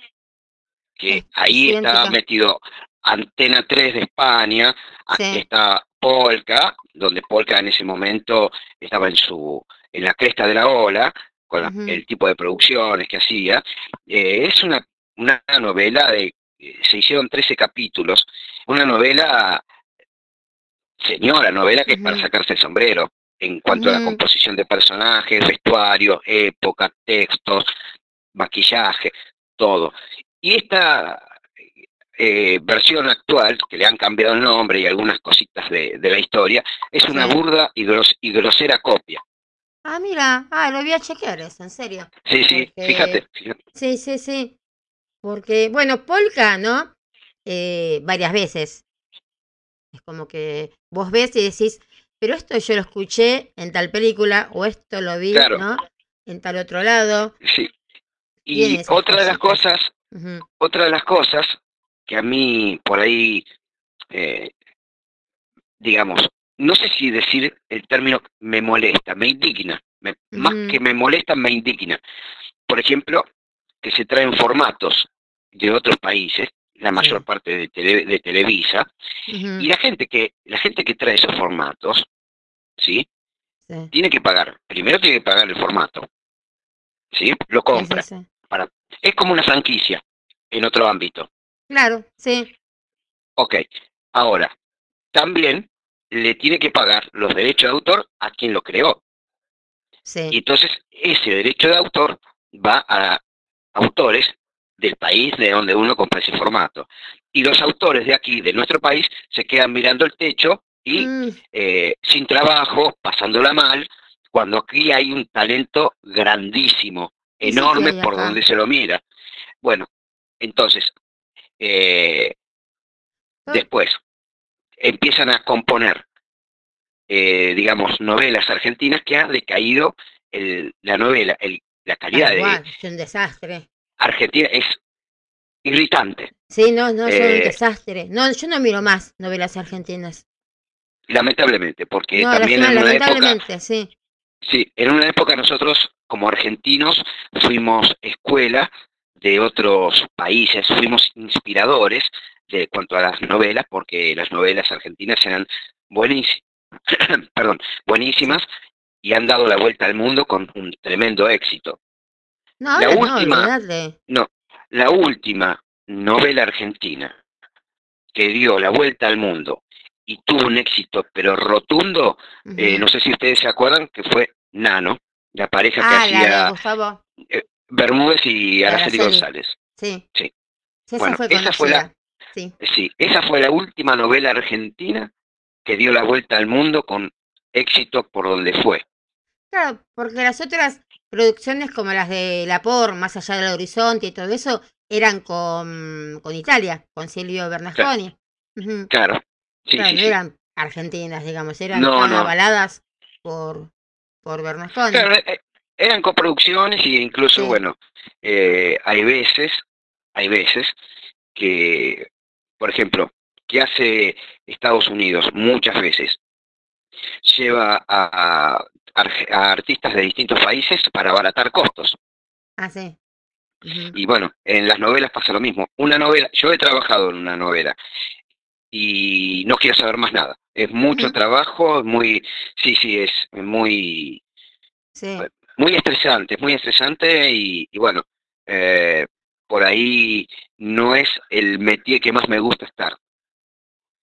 que ahí está metido Antena 3 de España, está Polka, donde Polka en ese momento estaba en su en la cresta de la ola, con el tipo de producciones que hacía. Eh, es una, una novela de, se hicieron 13 capítulos, una novela, señora, novela que es para sacarse el sombrero en cuanto a la composición de personajes, vestuario, época, textos, maquillaje, todo. Y esta eh, versión actual, que le han cambiado el nombre y algunas cositas de, la historia, es una burda y, grosera copia. Ah, mira, ah, lo voy a chequear eso, en serio. Sí, sí, fíjate, Sí, sí, sí. Porque, bueno, Polka, ¿no? Eh, varias veces. Es como que vos ves y decís, pero esto yo lo escuché en tal película o esto lo vi, ¿no? En tal otro lado. Sí. Y otra de las cosas, otra de las cosas que a mí por ahí, eh, digamos, no sé si decir el término me molesta, me indigna, más que me molesta, me indigna. Por ejemplo, que se traen formatos de otros países, la mayor parte de, tele- de Televisa, y la gente que la gente que trae esos formatos, ¿sí? sí. Tiene que pagar. Primero tiene que pagar el formato, ¿sí? Lo compra. sí, sí. Es como una franquicia en otro ámbito. Claro, sí. Ok. Ahora, también le tiene que pagar los derechos de autor a quien lo creó. Y Sí. entonces ese derecho de autor va a autores del país de donde uno compra ese formato. Y los autores de aquí, de nuestro país, se quedan mirando el techo y Mm, eh, sin trabajo, pasándola mal, cuando aquí hay un talento grandísimo, sí enorme por donde se lo mira. Bueno, entonces, eh, después empiezan a componer, eh, digamos, novelas argentinas que ha decaído el- la novela, el- la calidad tal de cual, es un desastre. Argentina es irritante. Sí, no, no, son un Eh, desastre. No, yo no miro más novelas argentinas. Lamentablemente, porque No, también en una época, sí. sí, en una época nosotros como argentinos fuimos escuela de otros países, fuimos inspiradores de cuanto a las novelas, porque las novelas argentinas eran buenísimas, perdón, buenísimas y han dado la vuelta al mundo con un tremendo éxito. No, La última- no. La última novela argentina que dio la vuelta al mundo y tuvo un éxito pero rotundo, eh, no sé si ustedes se acuerdan que fue Nano, la pareja que Ah, la hacía Gustavo. Bermúdez y Araceli Araceli. González. Sí. Sí. esa Bueno, fue esa fue la-. Sí. Sí, esa fue la última novela argentina que dio la vuelta al mundo con éxito por donde fue. Claro, porque las otras producciones como las de La Por, Más allá del horizonte y todo eso, eran con, con Italia, con Silvio Bernasconi. Claro, sí, Claro, sí, no sí. eran argentinas, digamos, eran No, avaladas por, por Bernasconi. Claro, eh, eran coproducciones y incluso, bueno, eh, hay veces, hay veces que, por ejemplo, que hace Estados Unidos muchas veces, lleva a, a artistas de distintos países para abaratar costos. Ah, sí. Y bueno, en las novelas pasa lo mismo. Una novela, yo he trabajado en una novela y no quiero saber más nada. Es mucho trabajo, es muy, sí, sí, es muy, Sí. muy estresante, es muy estresante y, y bueno, eh, por ahí no es el métier que más me gusta estar.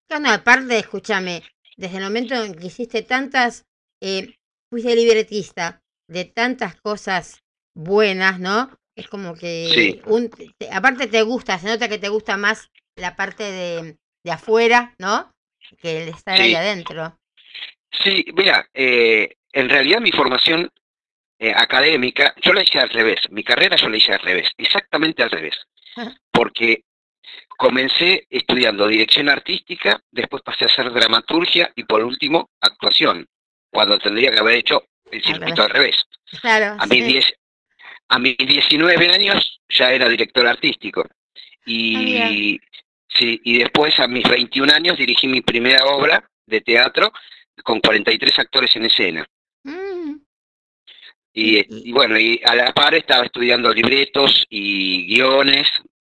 Claro, no, aparte, escúchame, desde el momento en que hiciste tantas, eh, fuiste libretista de tantas cosas buenas, ¿no? Es como que, Sí. un, te- aparte te gusta, se nota que te gusta más la parte de, de afuera, ¿no? Que el estar ahí adentro. Sí, mira, eh, en realidad mi formación eh, académica, yo la hice al revés, mi carrera yo la hice al revés, exactamente al revés, Ajá. porque comencé estudiando dirección artística, después pasé a hacer dramaturgia y por último actuación, cuando tendría que haber hecho el circuito al revés. Claro. A mis, sí. 10, a mis 19 años ya era director artístico. Y, sí, y después a mis 21 años dirigí mi primera obra de teatro con 43 actores en escena. Mm, Y, bueno, y a la par estaba estudiando libretos y guiones,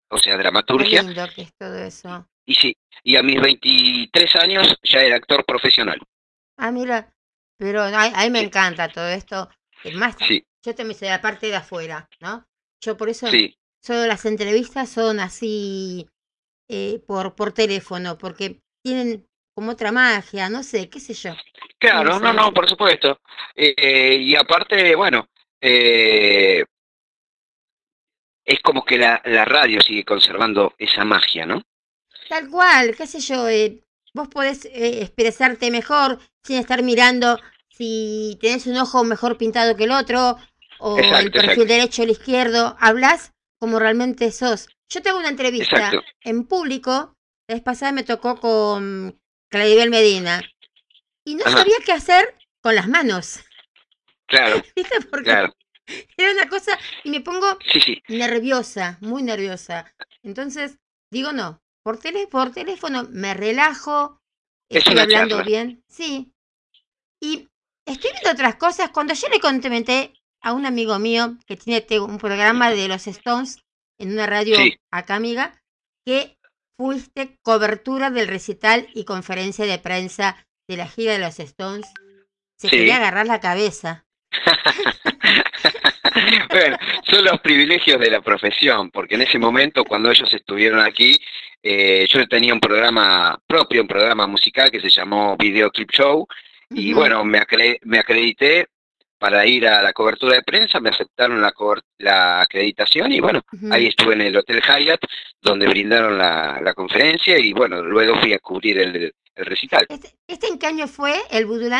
o sea, qué dramaturgia. lindo que es todo eso. Y sí, y a mis 23 años ya era actor profesional. Ah, mira, pero no, a, a mí me Sí. encanta todo esto. Es más, Sí, yo también soy la parte de afuera, ¿no? Yo por eso sí, solo las entrevistas son así eh, por, por teléfono, porque tienen como otra magia, no sé, qué sé yo. Claro, no, no, por supuesto. Eh, y aparte, bueno, eh, es como que la, la radio sigue conservando esa magia, ¿no? Tal cual, qué sé yo, eh, vos podés eh, expresarte mejor sin estar mirando si tenés un ojo mejor pintado que el otro, o el perfil exacto. derecho o el izquierdo, hablas como realmente sos. Yo te hago una entrevista Exacto. en público, la vez pasada me tocó con Claribel Medina, y no Ajá. sabía qué hacer con las manos, Claro, ¿viste? Porque claro. era una cosa, y me pongo Sí, sí, nerviosa, muy nerviosa. Entonces, digo no, por, tele, por teléfono me relajo, Es estoy hablando charla. bien, sí. Y estoy viendo otras cosas. Cuando yo le comenté a un amigo mío que tiene un programa de los Stones en una radio Sí. acá amiga, que fuiste cobertura del recital y conferencia de prensa de la gira de los Stones. Se Sí. quería agarrar la cabeza. bueno, son los privilegios de la profesión, porque en ese momento, cuando ellos estuvieron aquí, eh, yo tenía un programa propio, un programa musical que se llamó Video Clip Show, y bueno, me, acre- me acredité para ir a la cobertura de prensa, me aceptaron la, la acreditación y bueno, ahí estuve en el Hotel Hyatt, donde brindaron la, la conferencia y bueno, luego fui a cubrir el, el recital. ¿Este, este en qué año fue el Voodoo?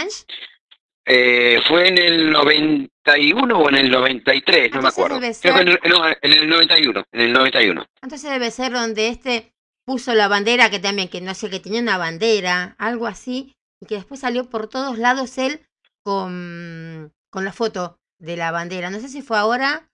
Eh, fue en el 91 o en el 93, no me Entonces acuerdo. debe Creo que en ser- no, en el 91, en el 91. Entonces debe ser donde este puso la bandera, que también, que no sé, que tenía una bandera, algo así, y que después salió por todos lados él con, con la foto de la bandera. No sé si fue ahora.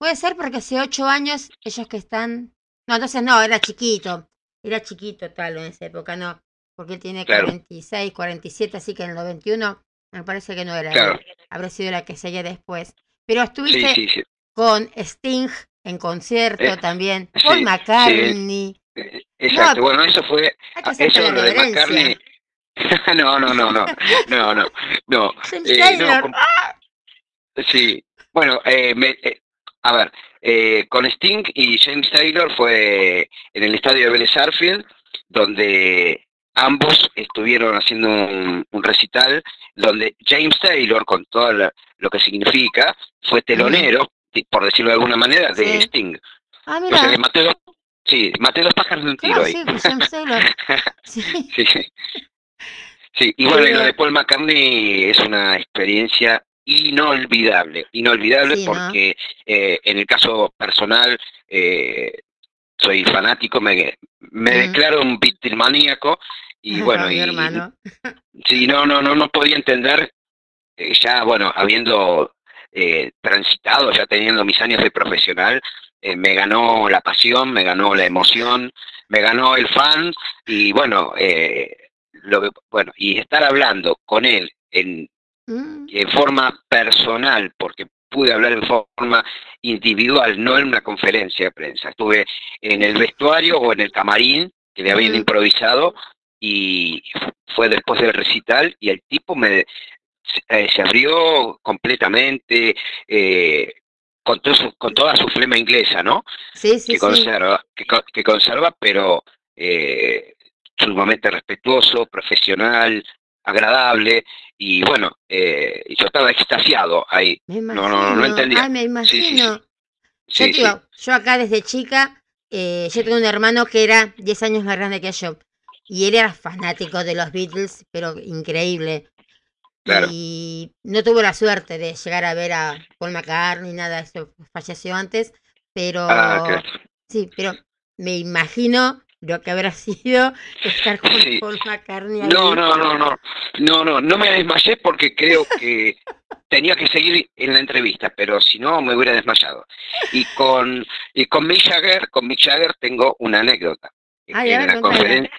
Puede ser porque hace ocho años ellos que están... No, entonces no, era chiquito. Era chiquito tal en esa época, no. Porque él tiene Claro. 46, 47, así que en el 91 me parece que no era Claro. él. Habrá sido la que seguía después. Pero estuviste sí, sí. con Sting en concierto Eh, también, sí, Paul sí. McCartney. Eh, Exacto, bueno, eso fue, ah, eso lo de. McCartney. no, no, no, no, no, no, no. Eh, no, com- Sí, bueno, eh, me- eh, a ver, eh, con Sting y James Taylor fue en el estadio de Vélez Arfield, donde ambos estuvieron haciendo un, un recital, donde James Taylor, con todo la- lo que significa, fue telonero, por decirlo de alguna manera, de. Sting. Ah, O sea que mira. maté dos, sí, maté dos pájaros de un tiro Claro, ahí. sí, pues James Taylor. Sí. Sí, sí. Y bueno, y lo de Paul McCartney es una experiencia inolvidable, inolvidable Sí, ¿no? porque eh, en el caso personal eh, soy fanático, me, me Mm. declaro un Beatlemaníaco y bueno, y, hermano. sí, no, no, no, no podía entender, eh, ya bueno, habiendo eh, transitado, ya teniendo mis años de profesional, eh, me ganó la pasión, me ganó la emoción, me ganó el fan y bueno, eh, lo que, bueno, y estar hablando con él en, Mm, en forma personal, porque pude hablar en forma individual, no en una conferencia de prensa. Estuve en el vestuario o en el camarín que le habían Ujú. improvisado y fue después del recital y el tipo me se, eh, se abrió completamente eh, con, todo con toda su flema inglesa, ¿no? Sí, sí, que sí. conserva, que, co- que conserva, pero eh, sumamente respetuoso, profesional, agradable, y bueno, eh, yo estaba extasiado ahí. Me no, imagino. no, no entendía. Ay, me Sí, sí, sí. imagino. Sí, yo, digo, yo acá desde chica, eh, yo tengo un hermano que era 10 años más grande que yo. Y él era fanático de los Beatles, pero increíble. Claro. Y no tuvo la suerte de llegar a ver a Paul McCartney, nada, eso falleció antes. Pero Ah, claro. sí, pero me imagino lo que habrá sido estar con Sí. McCartney. ahí. No, no, no, no, no, no, no me desmayé porque creo que tenía que seguir en la entrevista, pero si no me hubiera desmayado. Y con y con Mick Jagger, con Mick Jagger tengo una anécdota. En, la conferen-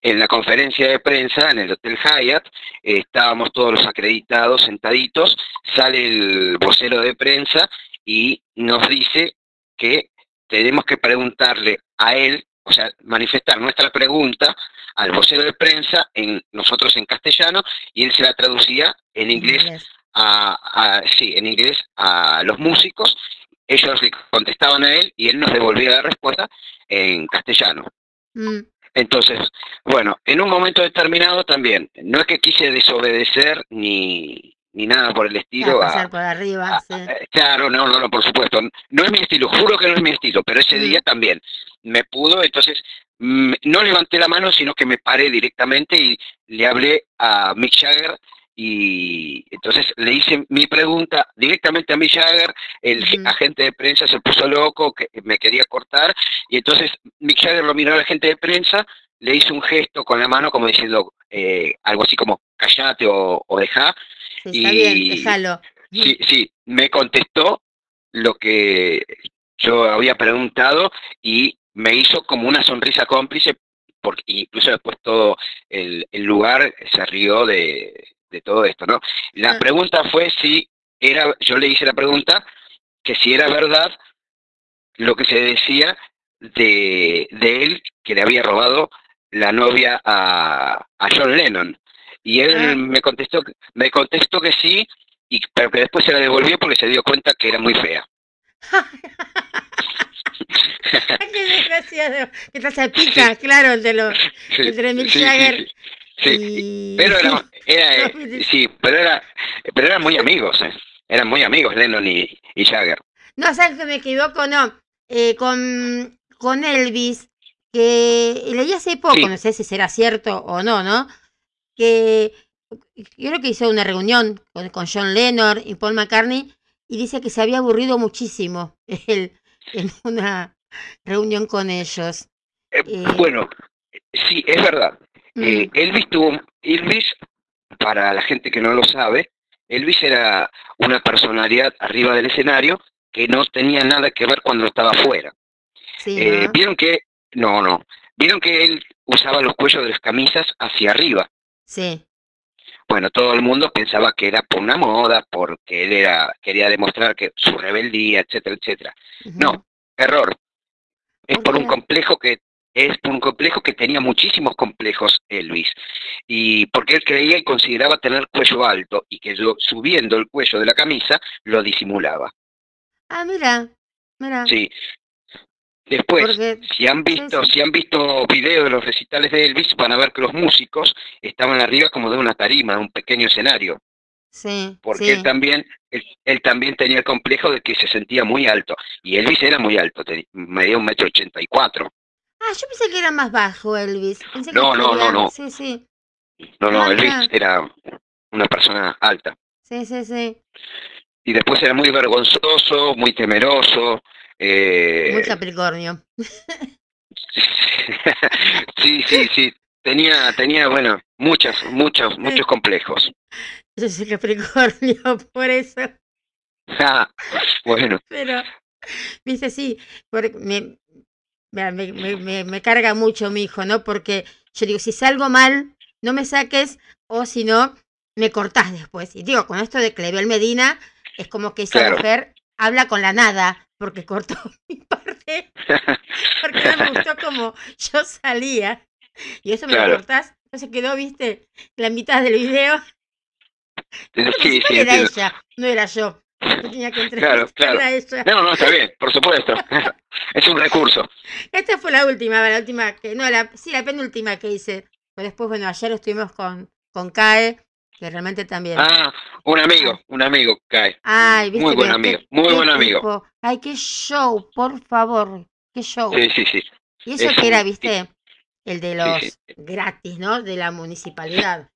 en la conferencia de prensa en el Hotel Hyatt eh, estábamos todos los acreditados sentaditos, sale el vocero de prensa y nos dice que tenemos que preguntarle a él, o sea, manifestar nuestra pregunta al vocero de prensa, en nosotros en castellano, y él se la traducía en inglés Inglés. a, a- sí, en inglés a los músicos, ellos le contestaban a él y él nos devolvía la respuesta en castellano. Mm, Entonces, bueno, en un momento determinado también, no es que quise desobedecer ni, ni nada por el estilo a, pasar por arriba, sí. eh, Claro, no, no, no, por supuesto. No es mi estilo, juro que no es mi estilo, pero ese Mm. día también me pudo, entonces mm, no levanté la mano, sino que me paré directamente y le hablé a Mick Jagger y entonces le hice mi pregunta directamente a Mick Jagger, el agente de prensa se puso loco, que me quería cortar y entonces Mick Jagger lo miró al agente de prensa, le hizo un gesto con la mano como diciendo eh, algo así como callate o, o dejá Sí, está bien, y- déjalo. Sí, sí, me contestó lo que yo había preguntado y me hizo como una sonrisa cómplice, porque incluso después todo el, el lugar se rió de, de todo esto, ¿no? La Ah. pregunta fue si era, yo le hice la pregunta que si era verdad lo que se decía de, de él que le había robado la novia a, a John Lennon. Y él Ah. me contestó me contestó que sí, y, pero que después se la devolvió porque se dio cuenta que era muy fea. Qué desgraciado. Que se pica, claro, el de los. Sí, Entre Mick sí, sí, Jagger sí. Sí, y- Pero era, era eh, sí, pero era, pero eran muy amigos, eh. eran muy amigos Lennon y, y Jagger. No, ¿sabes que me equivoco? No. Eh, con, con Elvis, que leí hace poco, Sí. no sé si será cierto o no, ¿no? Que yo creo que hizo una reunión con, con John Lennon y Paul McCartney y dice que se había aburrido muchísimo él en una reunión con ellos. Eh, Eh. Bueno, sí, es verdad. Mm, Eh, Elvis tuvo, Elvis, para la gente que no lo sabe, Elvis era una personalidad arriba del escenario que no tenía nada que ver cuando estaba afuera. sí, ¿no? Vieron que, no, no, vieron que él usaba los cuellos de las camisas hacia arriba. Sí, Bueno, todo el mundo pensaba que era por una moda, porque él era, quería demostrar que su rebeldía, etcétera, etcétera. No, error. Es ¿Por por un complejo que es por un complejo que tenía muchísimos complejos Elvis y porque él creía y consideraba tener cuello alto y que yo, subiendo el cuello de la camisa lo disimulaba. Ah, mira, mira. Sí. Después, Porque, si han visto, si han visto videos de los recitales de Elvis, van a ver que los músicos estaban arriba como de una tarima, de un pequeño escenario, sí, porque sí. él también él, él también tenía el complejo de que se sentía muy alto y Elvis era muy alto, medía un metro ochenta y cuatro. Ah, yo pensé que era más bajo Elvis. Pensé que No, no, no, no. Sí, sí, No, no, Ah, Elvis era una persona alta. sí, sí, sí. Y después era muy vergonzoso, muy temeroso. Eh, Muy Capricornio. sí, sí, sí. Tenía, tenía, bueno, muchas, muchos, muchos complejos. Yo soy Capricornio, por eso. Ah, bueno, Pero, viste, sí, porque me, me, me- me- carga mucho mi hijo, ¿no? Porque yo digo, si salgo mal, no me saques, o si no, me cortás después. Y digo, con esto de Clevel Medina, es como que esa Claro. mujer habla con la nada, porque cortó mi parte, porque no me gustó como yo salía. Y eso me Claro. lo cortás. Entonces quedó, viste, la mitad del video. Sí, sí, era ella, no era yo. Yo tenía que Claro, claro. a ella. No, no, está bien, por supuesto. Es un recurso. Esta fue la última, la última que, no, la, sí, la penúltima que hice. Pero después, bueno, ayer estuvimos con, con CAE, que realmente también. Ah, un amigo, un amigo. Ay, ¿viste? Muy buen Pero amigo, muy qué buen amigo. tipo. Ay, qué show, por favor, qué show. Sí, sí, sí. y eso es que era, viste, el de los sí. gratis, ¿no? De la municipalidad.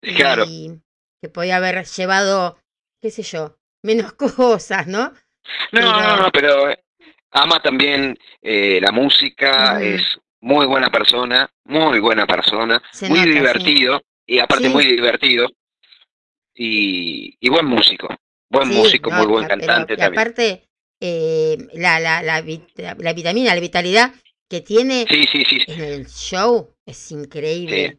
Claro. Y que podía haber llevado, qué sé yo, menos cosas, ¿no? No, Pero- no, no, pero eh, ama también eh, la música, es muy buena persona, muy buena persona, Se muy nota, sí. Y aparte Sí. muy divertido, y, y buen músico, buen Sí, músico, no, muy buen pero- cantante y también. aparte, eh, la, la, la, la- la vitamina, la vitalidad que tiene Sí, en el show es increíble.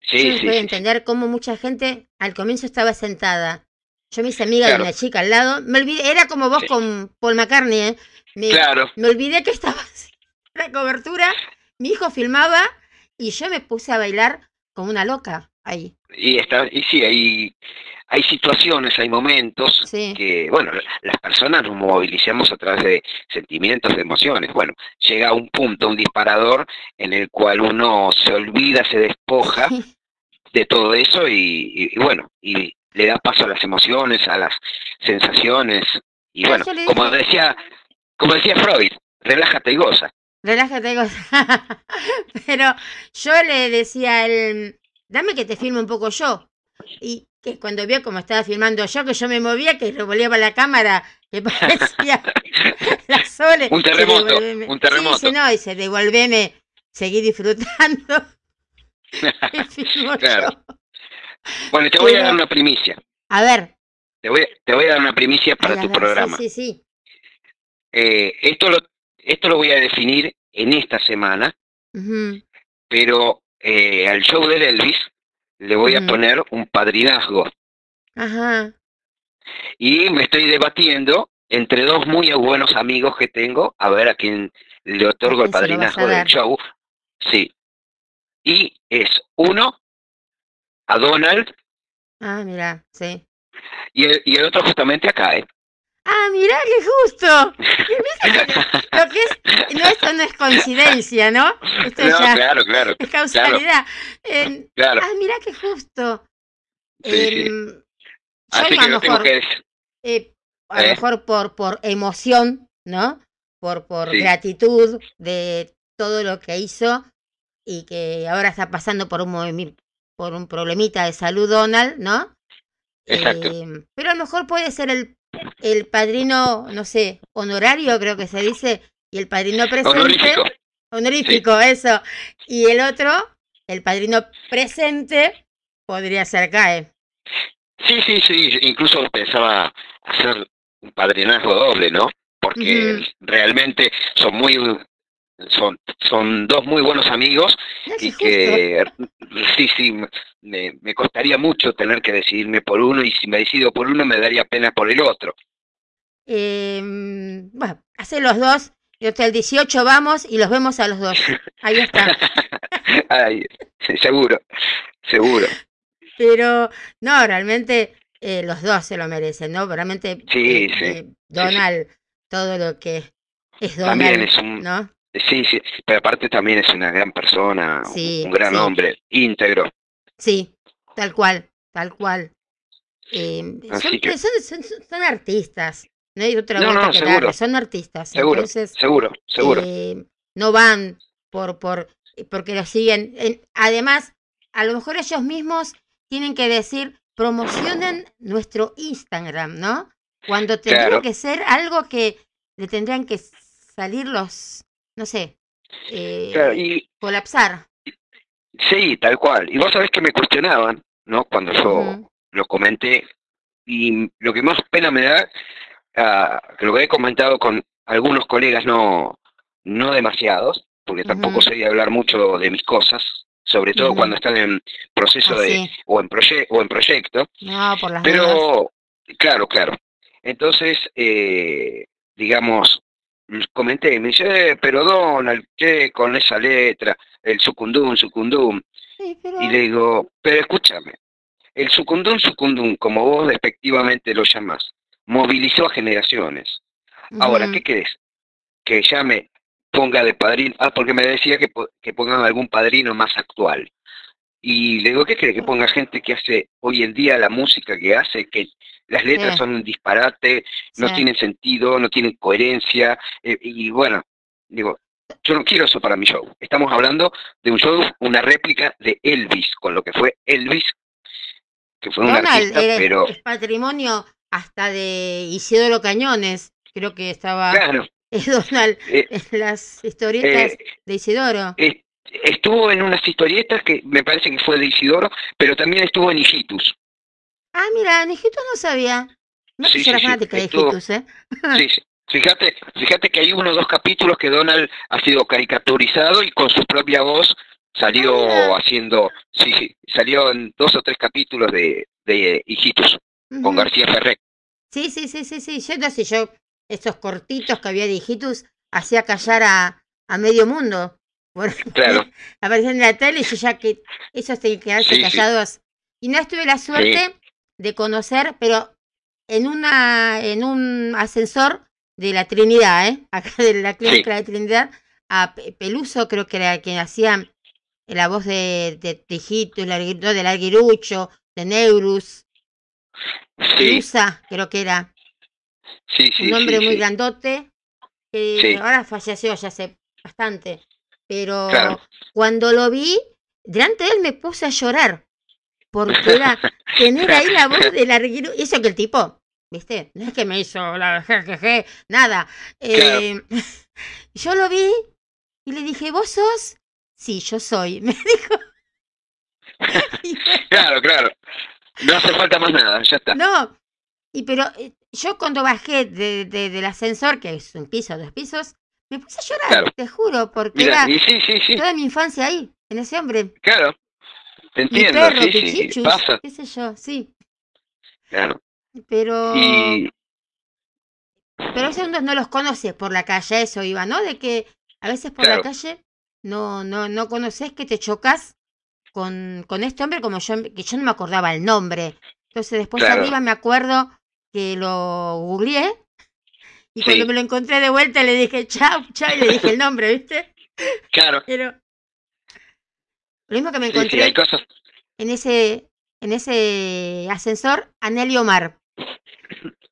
sí, sí, puedo sí, entender cómo mucha gente al comienzo estaba sentada. Yo me hice amiga Claro. de una chica al lado. Me olvidé, era como vos con Paul McCartney, ¿eh? Me, claro, me olvidé que estaba haciendo la cobertura. Mi hijo filmaba y yo me puse a bailar como una loca ahí. y está, y sí, hay, hay situaciones, hay momentos Sí. que, bueno, las personas nos movilizamos a través de sentimientos, de emociones. Bueno, llega un punto, un disparador en el cual uno se olvida, se despoja de todo eso y, y- y bueno, y le da paso a las emociones, a las sensaciones. Y bueno, como decía, como decía Freud, relájate y goza. Relájate, goza. Pero yo le decía a él, dame que te filme un poco yo. Y que cuando vio cómo estaba filmando yo, que yo me movía, que revoleaba la cámara, que parecía la Sole. Un terremoto, un terremoto. Sí, dice, no, dice, devolveme, seguí disfrutando. Y Claro. Bueno, te voy a dar una primicia. A ver. Te voy, te voy a dar una primicia para a tu ver, programa. Sí, sí, Eh, esto, lo, esto lo voy a definir en esta semana, sí. Pero eh, al show del Elvis le voy a poner un padrinazgo. Ajá. Y me estoy debatiendo entre dos muy buenos amigos que tengo, a ver a quién le otorgo el padrinazgo del show. Sí. Y es uno a Donald Ah, mira, sí. y el, y el otro justamente acá, ¿eh? Ah, mira qué justo. Lo que es, no, esto no es coincidencia, ¿no? Esto No, ya claro, claro. es causalidad. Eh, Claro. Ah, mira qué justo. Sí. Em, Así a que lo lo mejor, que eh, a lo mejor por, por emoción, ¿no? Por, por Sí. gratitud de todo lo que hizo y que ahora está pasando por un por un problemita de salud Donald, ¿no? Exacto. Eh, pero a lo mejor puede ser el, el padrino, no sé, honorario, creo que se dice, y el padrino presente. Honorífico. Honorífico, eso. Y el otro, el padrino presente, podría ser CAE. Sí, sí, sí. Incluso pensaba hacer un padrinazgo doble, ¿no? Porque realmente son muy son son dos muy buenos amigos sí, y que sí, sí, me, me costaría mucho tener que decidirme por uno y si me decido por uno me daría pena por el otro. Eh, bueno, hace los dos. Y hasta el 18 vamos y los vemos a los dos. Ahí está. Ay, seguro, seguro. Pero no, realmente eh, los dos se lo merecen, ¿no? Realmente Sí, eh, sí. eh, Donald, todo lo que es Donald, También es un ¿no? Sí, sí, pero aparte también es una gran persona, un- Sí, un gran sí. hombre, íntegro. Sí, tal cual, tal cual. Eh, son, que- son, son- son artistas, no hay otra No, vuelta no, que seguro. darle, son artistas. Seguro, Entonces, seguro, seguro. eh, no van por, por, porque lo siguen. En- además, a lo mejor ellos mismos tienen que decir, promocionen nuestro Instagram, ¿no? Cuando tendría Claro. que ser algo que le tendrían que salir los, no sé, eh, Claro, y colapsar. sí, tal cual. Y vos sabés que me cuestionaban, ¿no? Cuando yo lo comenté y lo que más pena me da, ah, que lo que he comentado con algunos colegas, no, no demasiados, porque tampoco sé de hablar mucho de mis cosas, sobre todo cuando están en proceso Ah, de o en proye o en proyecto, No, por las dudas. pero claro, claro. Entonces, eh, digamos, comenté, me dice, "Eh, pero Donald, ¿qué con esa letra? El sucundum, sucundum. Sí, pero... Y le digo, pero escúchame, el sucundum, sucundum, como vos despectivamente lo llamás, movilizó a generaciones. Ahora, Ujú. ¿qué querés? Que llame, ponga de padrino, ah, porque me decía que, que pongan algún padrino más actual. Y le digo, ¿qué querés? Que ponga gente que hace hoy en día la música que hace, que las letras Sí. son un disparate, no Sí. tienen sentido, no tienen coherencia, eh, y bueno, digo, yo no quiero eso para mi show. Estamos hablando de un show, una réplica de Elvis, con lo que fue Elvis, que fue un Donald artista, era- pero es patrimonio hasta de Isidoro Cañones. Creo que estaba claro, es Donald eh, en las historietas eh, de Isidoro. estuvo en unas historietas que me parece que fue de Isidoro, pero también estuvo en Hijitus. Ah, mira, en Hijitus no sabía. No Sí, que yo era sí, fanática de Hijitus, ¿eh? Sí, sí. Fíjate, fíjate que hay uno o dos capítulos que Donald ha sido caricaturizado y con su propia voz salió Ah, haciendo, sí, sí, salió en dos o tres capítulos de, de Hijitus con. García Ferré. Sí, sí, sí, sí, sí. Yo no sé, yo, esos cortitos que había de Hijitus, hacía callar a, a medio mundo. Porque Claro. aparecían en la tele y yo ya que esos tenían que quedarse Sí, sí. callados. Y no tuve la suerte de conocer, pero en una, en un ascensor de la Trinidad, ¿eh? Acá de la clínica de Trinidad, a Pe- Peluso creo que era quien hacía la voz de, de, Largui- no, del Arguirucho, de Neurus, Sí, Pelusa, creo que era. sí, sí. un hombre muy grandote, que ahora falleció ya hace bastante. Pero Claro. cuando lo vi, delante de él me puse a llorar. Porque era tener ahí la voz del arguero. Eso que el tipo, ¿viste? No es que me hizo la jejeje, nada. Eh, yo lo vi y le dije, ¿vos sos? Sí, yo soy. Me dijo. Claro, claro. No hace falta más nada, ya está. no, y pero eh, yo cuando bajé de, de- del ascensor, que es un piso, dos pisos, me puse a llorar, Claro. te juro, porque era y sí, sí, sí, toda mi infancia ahí, en ese hombre. claro. Te Mi entiendo, perro, sí, sí, Pichichus, pasa. qué sé yo, sí. Claro. Pero, Y pero esos uno no los conoces por la calle, eso iba, ¿no? De que a veces por la calle no, no, no conoces que te chocas con, con este hombre como yo, que yo no me acordaba el nombre. Entonces después Claro. arriba me acuerdo que lo googleé y Sí. cuando me lo encontré de vuelta le dije chao, chao y le dije el nombre, ¿viste? claro, Pero lo mismo que me sí, sí, encontré hay cosas. en ese en ese ascensor a Nelly Omar.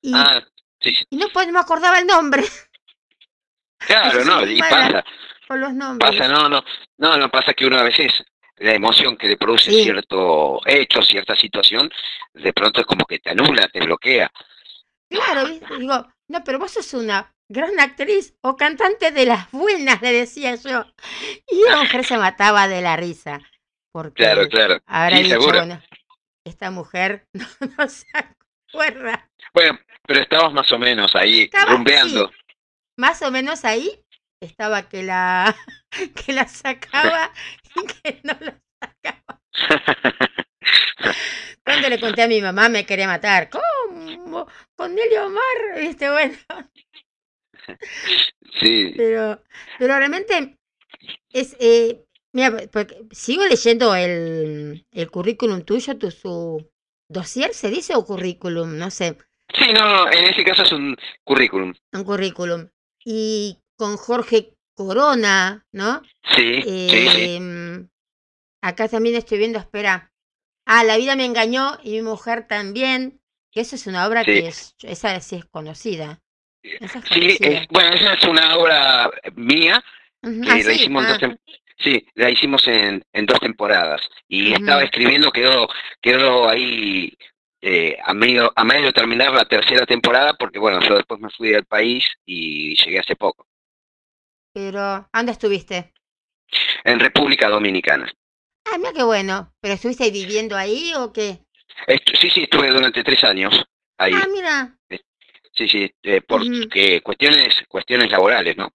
Y, Ah, sí, sí, y no, pues, no me acordaba el nombre claro, Eso no, y pasa, con los nombres. pasa, no, no, no, no pasa que uno a veces la emoción que le produce Sí. cierto hecho, cierta situación, de pronto es como que te anula, te bloquea. Claro. Digo, no, pero vos sos una gran actriz o cantante de las buenas, le decía yo. Y la mujer se mataba de la risa. Porque Claro, claro. habrá Sí, dicho, bueno, esta mujer no, no se acuerda. Bueno, pero estabas más o menos ahí, rumbeando. Más o menos ahí estaba que la, que la sacaba y que no la sacaba. Cuando le conté a mi mamá me quería matar. ¿Cómo? Con Nelly Omar, viste, bueno. Sí, Pero, pero realmente es, eh, mira, porque sigo leyendo el, el currículum tuyo, tu su dossier, se dice o currículum, no sé, sí, no, no, en ese caso es un currículum. un currículum. Y con Jorge Corona, ¿no? Sí, sí, sí. Em, acá también estoy viendo, espera. Ah, La vida me engañó y mi mujer también. Que eso es una obra Sí. que es, esa sí es conocida. Esa es Sí, es, bueno, esa es una obra mía que ah, la sí, hicimos en dos ah, tem- sí, la hicimos en, en dos temporadas y estaba escribiendo, quedó, quedó ahí eh, a medio, a medio de terminar la tercera temporada porque bueno, yo después me fui del país y llegué hace poco, Pero, ¿dónde estuviste? en República Dominicana. Ah, mira qué bueno. ¿Pero estuviste viviendo ahí o qué? Sí, sí, estuve durante tres años ahí, Ah, mira. Sí, sí, eh, por Ujú. que cuestiones, cuestiones laborales, ¿no?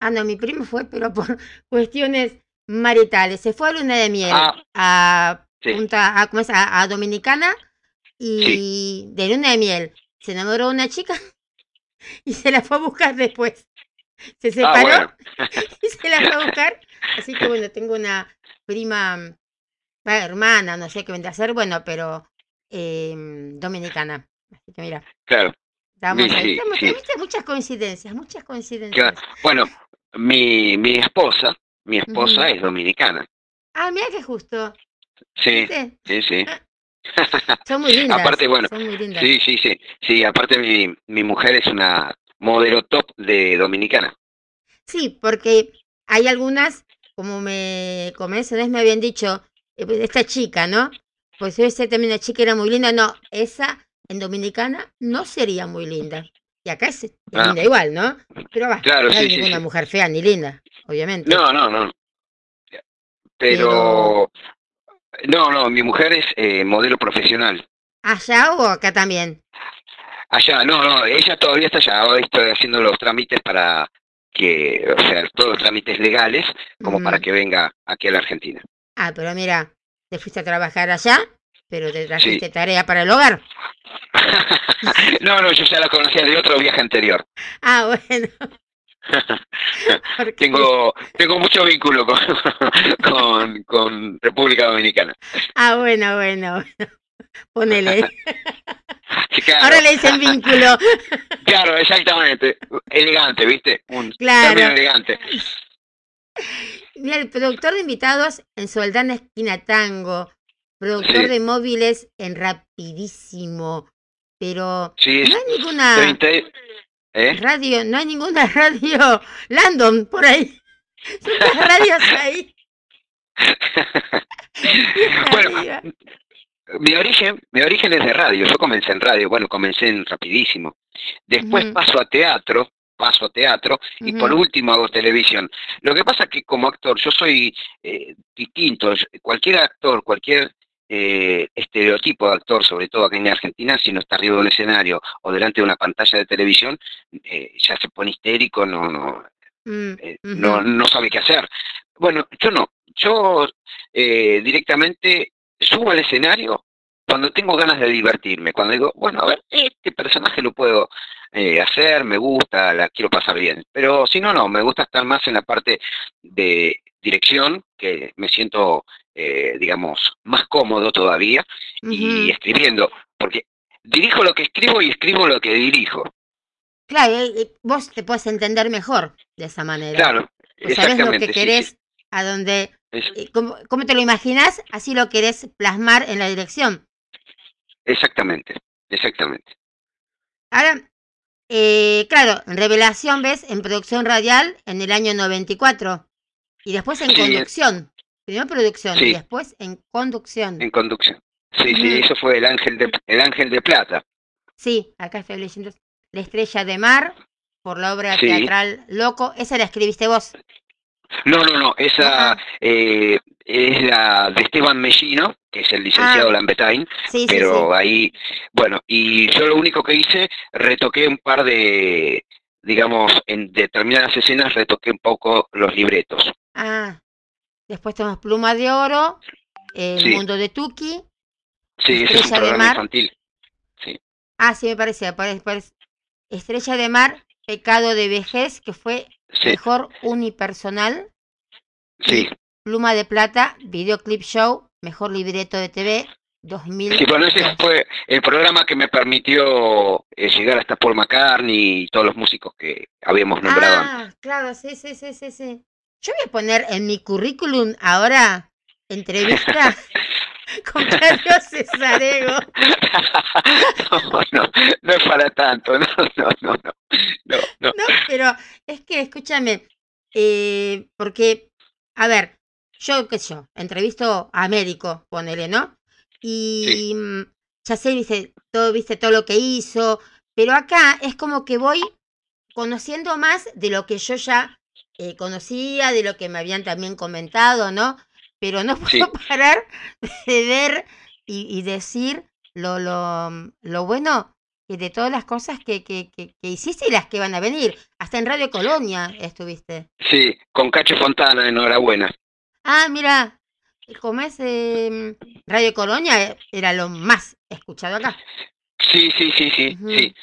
Ah, no, mi primo fue, pero por cuestiones maritales. Se fue a luna de miel Ah, a sí. Punta, a, ¿cómo es? A, a Dominicana y de luna de miel se enamoró de una chica y se la fue a buscar después. Se Ah, separó bueno, y se la fue a buscar. Así que bueno, tengo una prima, hermana, no sé qué vendrá a ser, bueno, pero eh, dominicana. Así que mira. claro. Estamos Sí, ahí. Estamos- sí. ¿viste? Muchas coincidencias, muchas coincidencias. Bueno, mi, mi esposa, mi esposa es dominicana. Ah, mira qué justo. Sí, ¿viste? sí, sí. Son muy lindas. Aparte, bueno, son muy lindas. Sí, sí, sí. Sí, aparte mi, mi mujer es una modelo top de dominicana. Sí, porque hay algunas, como me como esa vez me habían dicho, eh, pues, esta chica, ¿no? Pues esa también la chica era muy linda. No, esa en Dominicana no sería muy linda. Y acá es, Ah. linda igual, ¿no? Pero va, Claro, no hay sí, ninguna sí. mujer fea ni linda, obviamente. No, no, no. Pero, no, no, mi mujer es eh, modelo profesional. ¿Allá o acá también? Allá, no, no, ella todavía está allá. Ahora estoy haciendo los trámites para que, o sea, todos los trámites legales, como para que venga aquí a la Argentina. Ah, pero mira, te fuiste a trabajar allá, pero te trajiste tarea para el hogar. no, no, yo ya la conocía de otro viaje anterior. Ah, bueno. tengo, tengo mucho vínculo con, con, con República Dominicana. Ah, bueno, bueno, bueno. Ponele. Sí, claro. Ahora le dicen vínculo. Claro, exactamente. Elegante, ¿viste? Un Claro. elegante. Mira, el productor de invitados en Soldana Esquina Tango, productor Sí. de móviles en Rapidísimo, pero Sí, no hay ninguna 30 y- ¿Eh? radio, no hay ninguna radio Landon por ahí. Son las radios ahí. bueno, mi origen, mi origen es de radio. Yo comencé en radio, bueno, comencé en rapidísimo. Después Ujú. paso a teatro, paso a teatro y por último hago televisión. Lo que pasa es que como actor yo soy eh, distinto. Cualquier actor, cualquier eh, estereotipo de actor, sobre todo aquí en Argentina, si no está arriba de un escenario o delante de una pantalla de televisión, eh, ya se pone histérico, no, no, Mm, eh, no, no sabe qué hacer. Bueno, yo no, yo eh, directamente subo al escenario cuando tengo ganas de divertirme, cuando digo, bueno, a ver, este personaje lo puedo eh, hacer, me gusta, la quiero pasar bien. Pero si no, no, me gusta estar más en la parte de dirección, que me siento, eh, digamos, más cómodo todavía, y escribiendo, porque dirijo lo que escribo y escribo lo que dirijo. Claro, vos te puedes entender mejor de esa manera. Claro, sabes lo que querés, a dónde, eh, cómo, te lo imaginas, así lo querés plasmar en la dirección. Exactamente, exactamente. Ahora, eh, claro, Revelación ves en producción radial en el año 94 y después en conducción. Primero producción y después en conducción. En conducción. Sí, sí, eso fue el ángel de el ángel de plata. Sí, acá estoy leyendo La estrella de mar por la obra teatral Loco. ¿Esa la escribiste vos? No, no, no. Esa eh, es la de Esteban Mellino, que es el licenciado ah. Sí, pero ahí, bueno, y yo lo único que hice, retoqué un par de, digamos, en determinadas escenas retoqué un poco los libretos. Ah, después tenemos Pluma de Oro, El Mundo de Tuki. Sí, ese es un programa infantil. Sí. Ah, sí, me parecía. Estrella de Mar, Pecado de Vejez, que fue mejor unipersonal. Sí. Pluma de Plata, Videoclip Show, mejor libreto de TV, 2000. Sí, bueno, ese fue el programa que me permitió eh, llegar hasta Paul McCartney y todos los músicos que habíamos nombrado. Ah, claro, sí, sí, sí, sí, sí. Yo voy a poner en mi currículum ahora entrevista con Carlos Cesarego. no, no, no es para tanto, no, no, no, no. No, no. pero es que, escúchame, eh, porque, a ver, yo, qué sé yo, entrevisto a médico, ponele, ¿no? Y mm, ya sé, viste todo, viste todo lo que hizo, pero acá es como que voy conociendo más de lo que yo ya eh, conocía, de lo que me habían también comentado, ¿no? Pero no puedo parar de ver y, decir lo, lo, lo bueno y de todas las cosas que, que, que, hiciste y las que van a venir. Hasta en Radio Colonia estuviste. Sí, con Cacho Fontana, enhorabuena. Ah, mira, como es em, Radio Colonia, era lo más escuchado acá. Sí, sí, sí, sí, sí.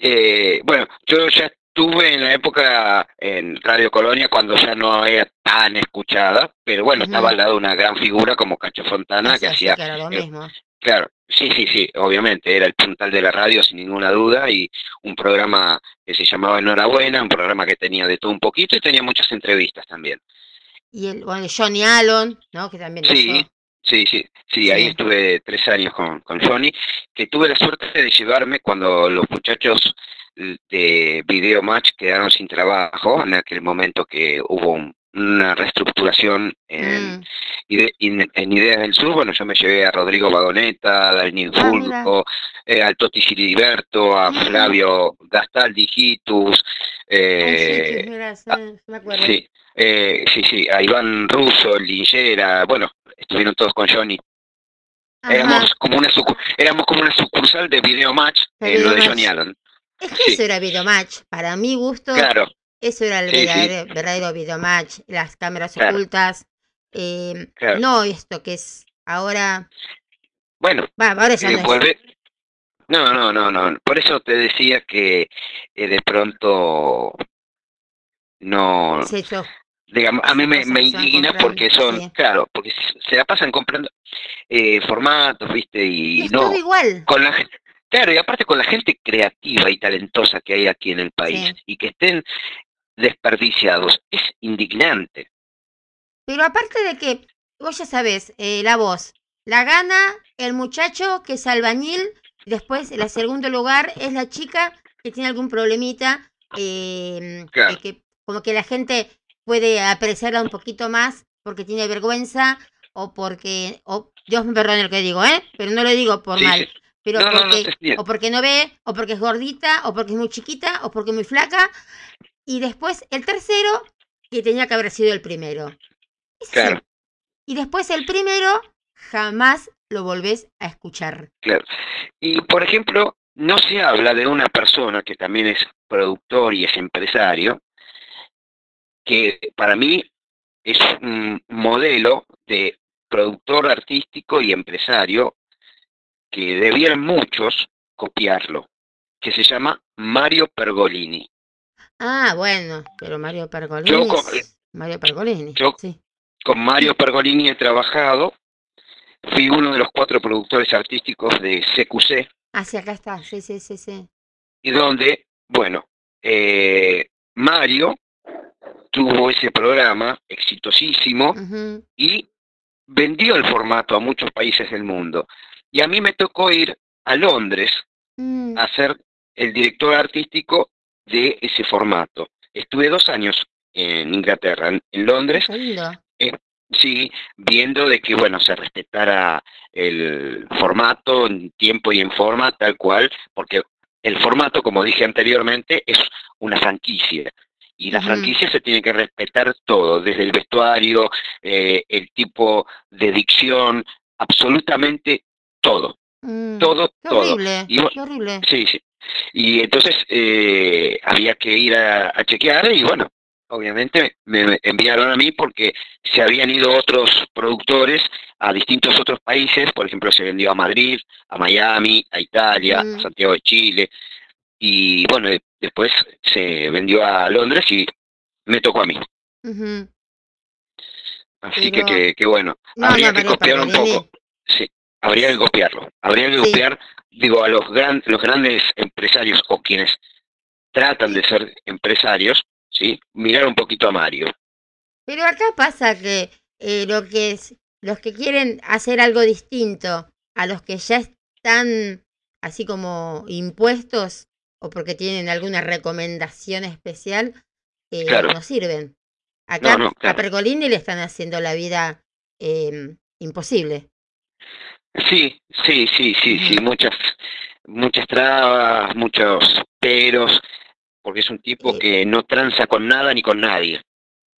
Eh, bueno, yo ya estuve en la época en Radio Colonia cuando ya no era tan escuchada, pero bueno, estaba al lado de una gran figura como Cacho Fontana que hacía... Que era lo mismo. Claro, sí, sí, sí, obviamente, era el puntal de la radio sin ninguna duda y un programa que se llamaba Enhorabuena, un programa que tenía de todo un poquito y tenía muchas entrevistas también. Y el bueno, Johnny Allen, ¿no? Que también Sí, sí, sí, sí, ahí estuve tres años con, con Johnny, que tuve la suerte de llevarme cuando los muchachos de Video Match quedaron sin trabajo en aquel momento que hubo un, una reestructuración en, mm. en, Ideas del Sur, bueno, yo me llevé a Rodrigo Vagoneta, a Daniel ah, Fulco, eh, al Toti Giliberto, a mm. Flavio Gastaldi Gitus, eh, sí, eh, sí, sí, a Iván Russo, Lingera, bueno, estuvieron todos con Johnny. Éramos como una éramos como una sucursal de Video Match, en lo de Johnny Allen. Es que eso era Video Match, para mi gusto. Claro. Eso era el verdadero, verdadero videomatch, las cámaras ocultas. Eh, No esto que es ahora. Bueno, ahora ya no, no, no, no, no. Por eso te decía que eh, de pronto no. Digamos, a mí me, me indigna porque son, claro, porque se la pasan comprando eh, formatos, viste, y, no. igual. Con la. Claro, y aparte con la gente creativa y talentosa que hay aquí en el país y que estén desperdiciados. Es indignante. Pero aparte de que, vos ya sabés, eh, la voz, la gana el muchacho que es albañil, después el segundo lugar es la chica que tiene algún problemita, eh, que como que la gente puede apreciarla un poquito más porque tiene vergüenza o porque, o, Dios me perdone lo que digo, ¿eh? Pero no lo digo por mal. Pero porque, o porque no ve, o porque es gordita, o porque es muy chiquita, o porque es muy flaca, y después el tercero, que tenía que haber sido el primero. Claro. Y después el primero, jamás lo volvés a escuchar. Claro. Y por ejemplo, no se habla de una persona que también es productor y es empresario, que para mí es un modelo de productor artístico y empresario que debieran muchos copiarlo, que se llama Mario Pergolini. Ah, bueno, pero Mario Pergolini. Yo con- Mario Pergolini. yo- sí. Con Mario Pergolini he trabajado, fui uno de los cuatro productores artísticos de CQC, Ah, sí, acá está. Sí, sí, sí, sí. y donde, bueno, eh, Mario tuvo ese programa exitosísimo y vendió el formato a muchos países del mundo. Y a mí me tocó ir a Londres Mm, a ser el director artístico de ese formato. Estuve dos años en Inglaterra, en, en Londres. Sí, viendo de que, bueno, se respetara el formato en tiempo y en forma, tal cual, porque el formato, como dije anteriormente, es una franquicia. Y la franquicia se tiene que respetar todo, desde el vestuario, eh, el tipo de dicción, absolutamente todo, Mm, todo, Qué todo. horrible. Y Qué horrible. Sí, sí. Y entonces eh, había que ir a, a chequear y bueno, obviamente me enviaron a mí porque se habían ido otros productores a distintos otros países, por ejemplo se vendió a Madrid, a Miami, a Italia, Mm. a Santiago de Chile y bueno, de- después se vendió a Londres y me tocó a mí. Así Pero- que, que, que bueno, No, habría no, que copiar un poco. Sí, habría que copiarlo. Habría que Sí. copiar, digo, a los, gran, los grandes empresarios o quienes tratan de ser empresarios, ¿sí? Mirar un poquito a Mario. Pero acá pasa que eh, lo que es, los que quieren hacer algo distinto a los que ya están así como impuestos o porque tienen alguna recomendación especial, eh, Claro. no sirven. Acá No, no, a. Pergolini le están haciendo la vida eh, imposible. Sí, sí, sí, sí, sí, muchas, muchas trabas, muchos peros, porque es un tipo Eh. que no tranza con nada ni con nadie.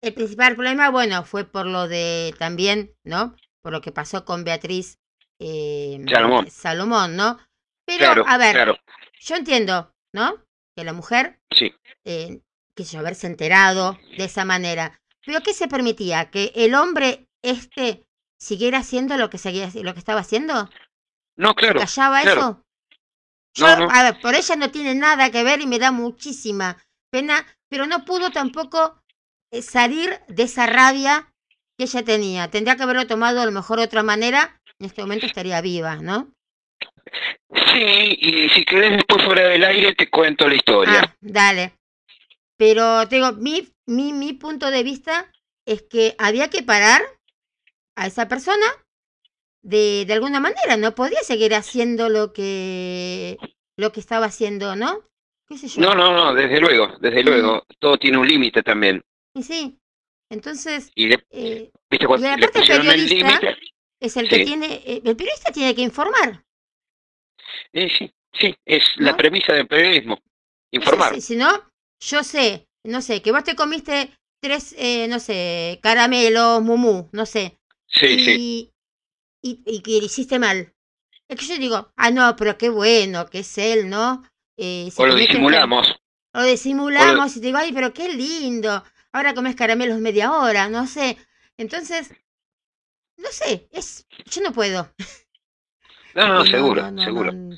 El principal problema, bueno, fue por lo de también, ¿no? Por lo que pasó con Beatriz eh, Salomón. Salomón, ¿no? Pero, Claro, a ver, claro, yo entiendo, ¿no? Que la mujer, sí. eh, yo, haberse enterado de esa manera. Pero ¿qué se permitía? ¿Que el hombre este siguiera haciendo lo que seguía lo que estaba haciendo? No, claro, ¿Callaba claro. eso? Yo, No, no. a ver, por ella no tiene nada que ver y me da muchísima pena, pero no pudo tampoco eh, salir de esa rabia que ella tenía. Tendría que haberlo tomado a lo mejor de otra manera. En este momento estaría viva, ¿no? Sí, y si querés después fuera del aire te cuento la historia. Ah, dale. Pero te digo, mi, mi, mi punto de vista es que había que parar a esa persona de, de alguna manera. No podía seguir haciendo lo que, lo que estaba haciendo, ¿no? ¿Qué sé yo? No, no, no, desde luego, desde luego. Todo tiene un límite también. Y sí. Entonces, Y eh, viste cuando Y le aparte pusieron el periodista- es el que Sí. tiene, eh, el periodista tiene que informar. Eh, sí, sí, es la premisa del periodismo. Informar. sí, si no, yo sé, no sé, que vos te comiste tres, eh, no sé, caramelos, mumú, no sé. Sí, sí. Y, y, que le hiciste mal. Es que yo digo, ah, no, pero qué bueno que es él, ¿no? Eh, O lo disimulamos. Lo disimulamos y te digo, ay, pero qué lindo. Ahora comes caramelos media hora, no sé. Entonces, no sé, es, yo no puedo. No, no, No, seguro, no, no, seguro. No,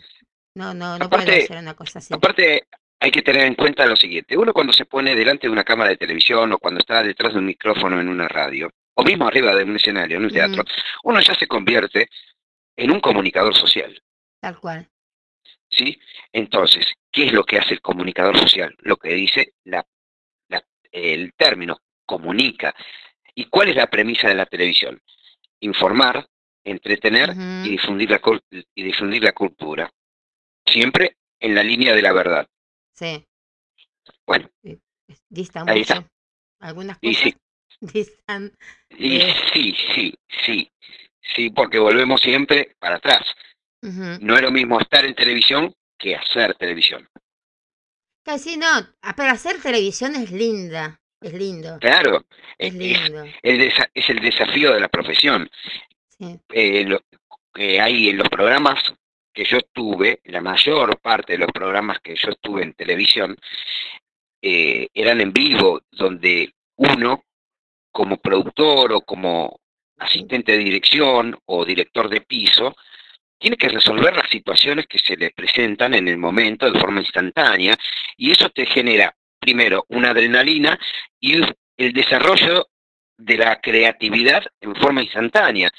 no, no, no Aparte- puedo hacer una cosa así. Aparte, hay que tener en cuenta lo siguiente. Uno cuando se pone delante de una cámara de televisión o cuando está detrás de un micrófono en una radio, o mismo arriba de un escenario, en un teatro, uno ya se convierte en un comunicador social. Tal cual. ¿sí? Entonces, ¿qué es lo que hace el comunicador social? Lo que dice la, la- el término, comunica. ¿Y cuál es la premisa de la televisión? Informar, entretener y, difundir la, y difundir la cultura. Siempre en la línea de la verdad. Sí. Bueno, Dista Ahí mucho. está. Algunas y cosas sí, y Eh. sí, sí, sí, sí, porque volvemos siempre para atrás. No es lo mismo estar en televisión que hacer televisión. Casi no. ah, Pero hacer televisión es linda. Es lindo. Claro, Es es, lindo. el desa- es el desafío de la profesión. Sí. eh, lo hay en los programas que yo estuve, la mayor parte de los programas que yo estuve en televisión, eh, eran en vivo, donde uno, como productor o como asistente de dirección o director de piso, tiene que resolver las situaciones que se le presentan en el momento de forma instantánea y eso te genera primero una adrenalina y el desarrollo de la creatividad en forma instantánea.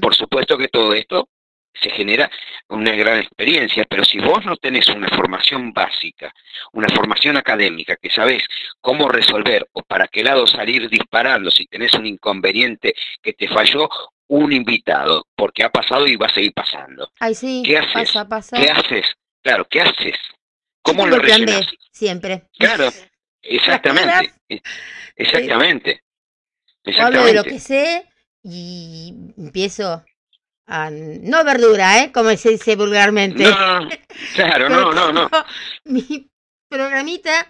Por supuesto que todo esto se genera una gran experiencia, pero si vos no tenés una formación básica, una formación académica, que sabés cómo resolver o para qué lado salir disparando si tenés un inconveniente que te falló un invitado, porque ha pasado y va a seguir pasando. Ay, sí, ¿Qué haces? pasa, pasa. ¿Qué haces? Claro, ¿qué haces? ¿Cómo lo rellenás? siempre. Claro, exactamente. Exactamente. O hablo de lo que sé y empiezo No verdura, ¿eh? Como se dice vulgarmente. No, claro, no, no, no. Mi programita,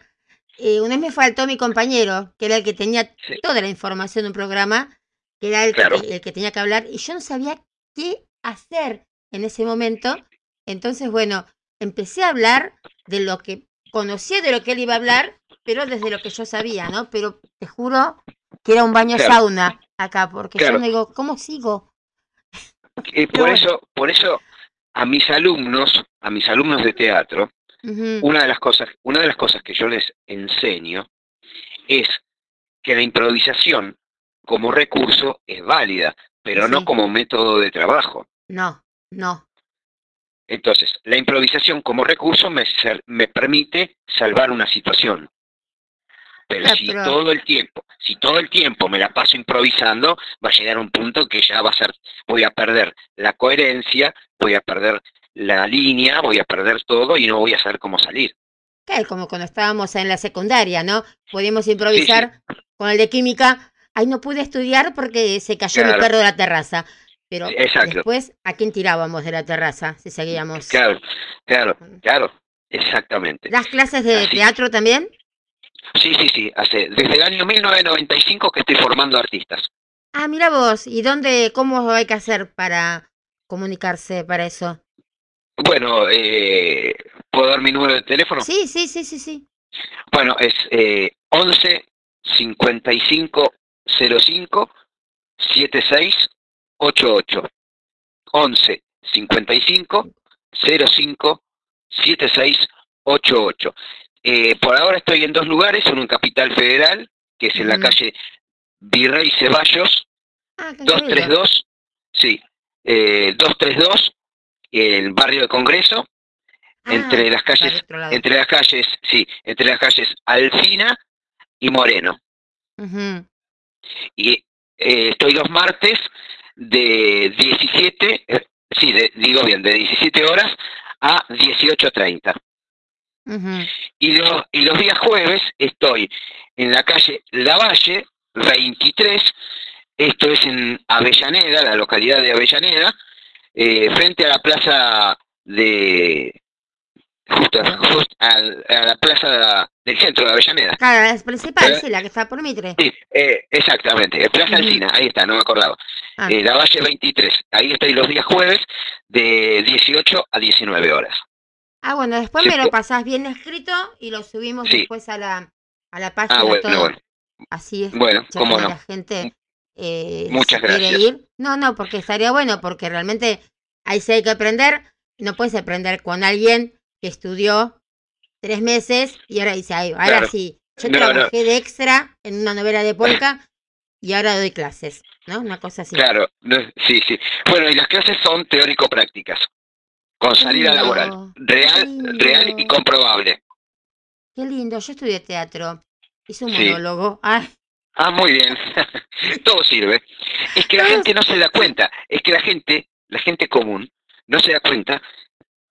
eh, una vez me faltó mi compañero, que era el que tenía Sí. toda la información de un programa, que era el, Claro. que, el que tenía que hablar, y yo no sabía qué hacer en ese momento. Entonces, bueno, empecé a hablar de lo que conocía de lo que él iba a hablar, pero desde lo que yo sabía, ¿no? Pero te juro que era un baño Claro. sauna acá, porque Claro. yo no digo, ¿cómo sigo? Y por bueno. eso, por eso a mis alumnos, a mis alumnos de teatro, una de las cosas, una de las cosas que yo les enseño es que la improvisación como recurso es válida, pero no como método de trabajo. No, no. Entonces, la improvisación como recurso me, ser- me permite salvar una situación. Pero Ah, si todo el tiempo, si todo el tiempo me la paso improvisando, va a llegar un punto que ya va a ser, voy a perder la coherencia, voy a perder la línea, voy a perder todo y no voy a saber cómo salir. Claro, como cuando estábamos en la secundaria, ¿no? Podíamos improvisar con el de química. Ay, no pude estudiar porque se cayó mi Claro. perro de la terraza. Pero Exacto. después, ¿a quién tirábamos de la terraza si seguíamos? Claro, claro, claro, exactamente. ¿Las clases de Así. teatro también? Sí, sí, sí, hace desde el año 1995 que estoy formando artistas. Ah, mira vos, ¿y dónde, cómo hay que hacer para comunicarse para eso? Bueno, eh, ¿puedo dar mi número de teléfono? Sí, sí, sí, sí, sí. Bueno, es eh, 11 55 05 76 88. 11 55 05 76 88. Eh, por ahora estoy en dos lugares, uno en Capital Federal, que es en la calle Virrey Ceballos, Ah, qué querido. 232, sí, eh, 232, el barrio de Congreso, Ah, entre las para calles, entre las calles, sí, entre las calles Alfina y Moreno. Ujú. Y eh, estoy los martes de 17, eh, sí, de- digo bien, de 17 horas a 18.30. Y los, y los días jueves estoy en la calle Lavalle 23, esto es en Avellaneda, la localidad de Avellaneda, eh, frente a la plaza de... justo, justo a la plaza del centro de Avellaneda. Claro, la principal, Eh, sí, la que está por Mitre. Sí, eh, exactamente, Plaza. Alcina, ahí está, no me acordaba. Ah. Eh, la Valle 23, ahí estoy los días jueves de 18 a 19 horas. Ah, bueno, después me lo pasás bien escrito y lo subimos Sí. después a la, a la página Ah, bueno, todo. bueno, Así es. bueno, cómo no. la gente eh, Muchas si gracias. ir. No, no, porque estaría bueno, porque realmente ahí sí hay que aprender. No puedes aprender con alguien que estudió tres meses y ahora dice, ahora Claro. sí, yo No, no. trabajé de extra en una novela de polka y ahora doy clases, ¿no? Una cosa así. Claro, sí, sí. Bueno, y las clases son teórico-prácticas, con salida laboral, real, real y comprobable. Qué lindo, yo estudié teatro, hice un Sí. monólogo. Ay, Ah, muy bien. Todo sirve. Es que la gente no se da cuenta, es que la gente, la gente común, no se da cuenta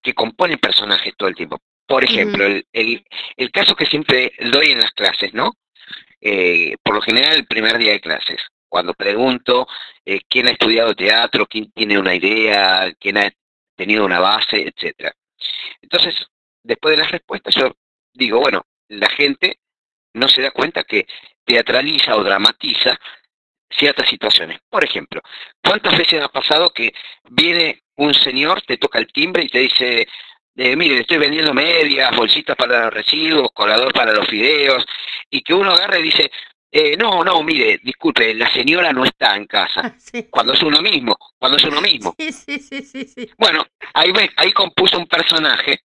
que compone personajes todo el tiempo. Por ejemplo, el, el, el caso que siempre doy en las clases, ¿no? Eh, por lo general, el primer día de clases, cuando pregunto eh, quién ha estudiado teatro, quién tiene una idea, quién ha tenido una base, etcétera. Entonces, después de las respuestas, yo digo, bueno, la gente no se da cuenta que teatraliza o dramatiza ciertas situaciones. Por ejemplo, ¿cuántas veces ha pasado que viene un señor, te toca el timbre y te dice, eh, mire, estoy vendiendo medias, bolsitas para los residuos, colador para los fideos, y que uno agarra y dice, eh, no, no, mire, disculpe, la señora no está en casa. Sí. Cuando es uno mismo, cuando es uno mismo. Sí, sí, sí, sí, sí. Bueno, ahí ahí compuso un personaje,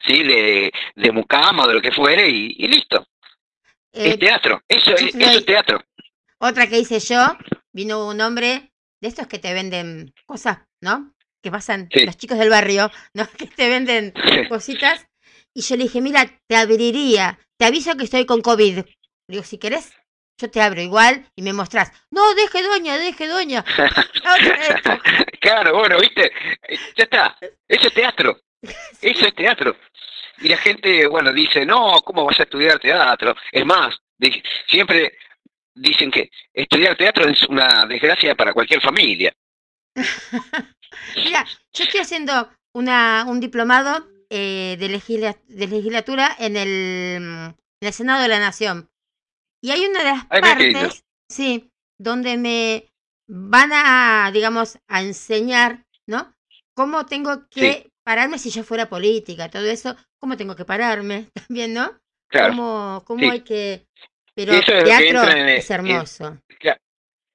¿sí? De, de mucama o de lo que fuere y, y listo. Eh, es teatro, eso, es, eso es teatro. Otra que hice yo, vino un hombre de estos que te venden cosas, ¿no? Que pasan Sí. los chicos del barrio, ¿no? Que te venden cositas. Y yo le dije, mira, te abriría, te aviso que estoy con COVID. Le digo, si querés, yo te abro igual y me mostrás. No, deje doña, deje doña. Claro, bueno, viste, Eh, ya está, eso es teatro, eso es teatro. Y la gente, bueno, dice, no, ¿cómo vas a estudiar teatro? Es más, siempre dicen que estudiar teatro es una desgracia para cualquier familia. Mira, yo estoy haciendo una, un diplomado eh, de, legisla- de legislatura en el, mm, en el Senado de la Nación. Y hay una de las Ay, partes, sí, donde me van a, digamos, a enseñar, ¿no? Cómo tengo que pararme si yo fuera política, todo eso, cómo tengo que pararme también, ¿no? Claro, Cómo, cómo sí. hay que... Pero Eso es teatro el- es hermoso.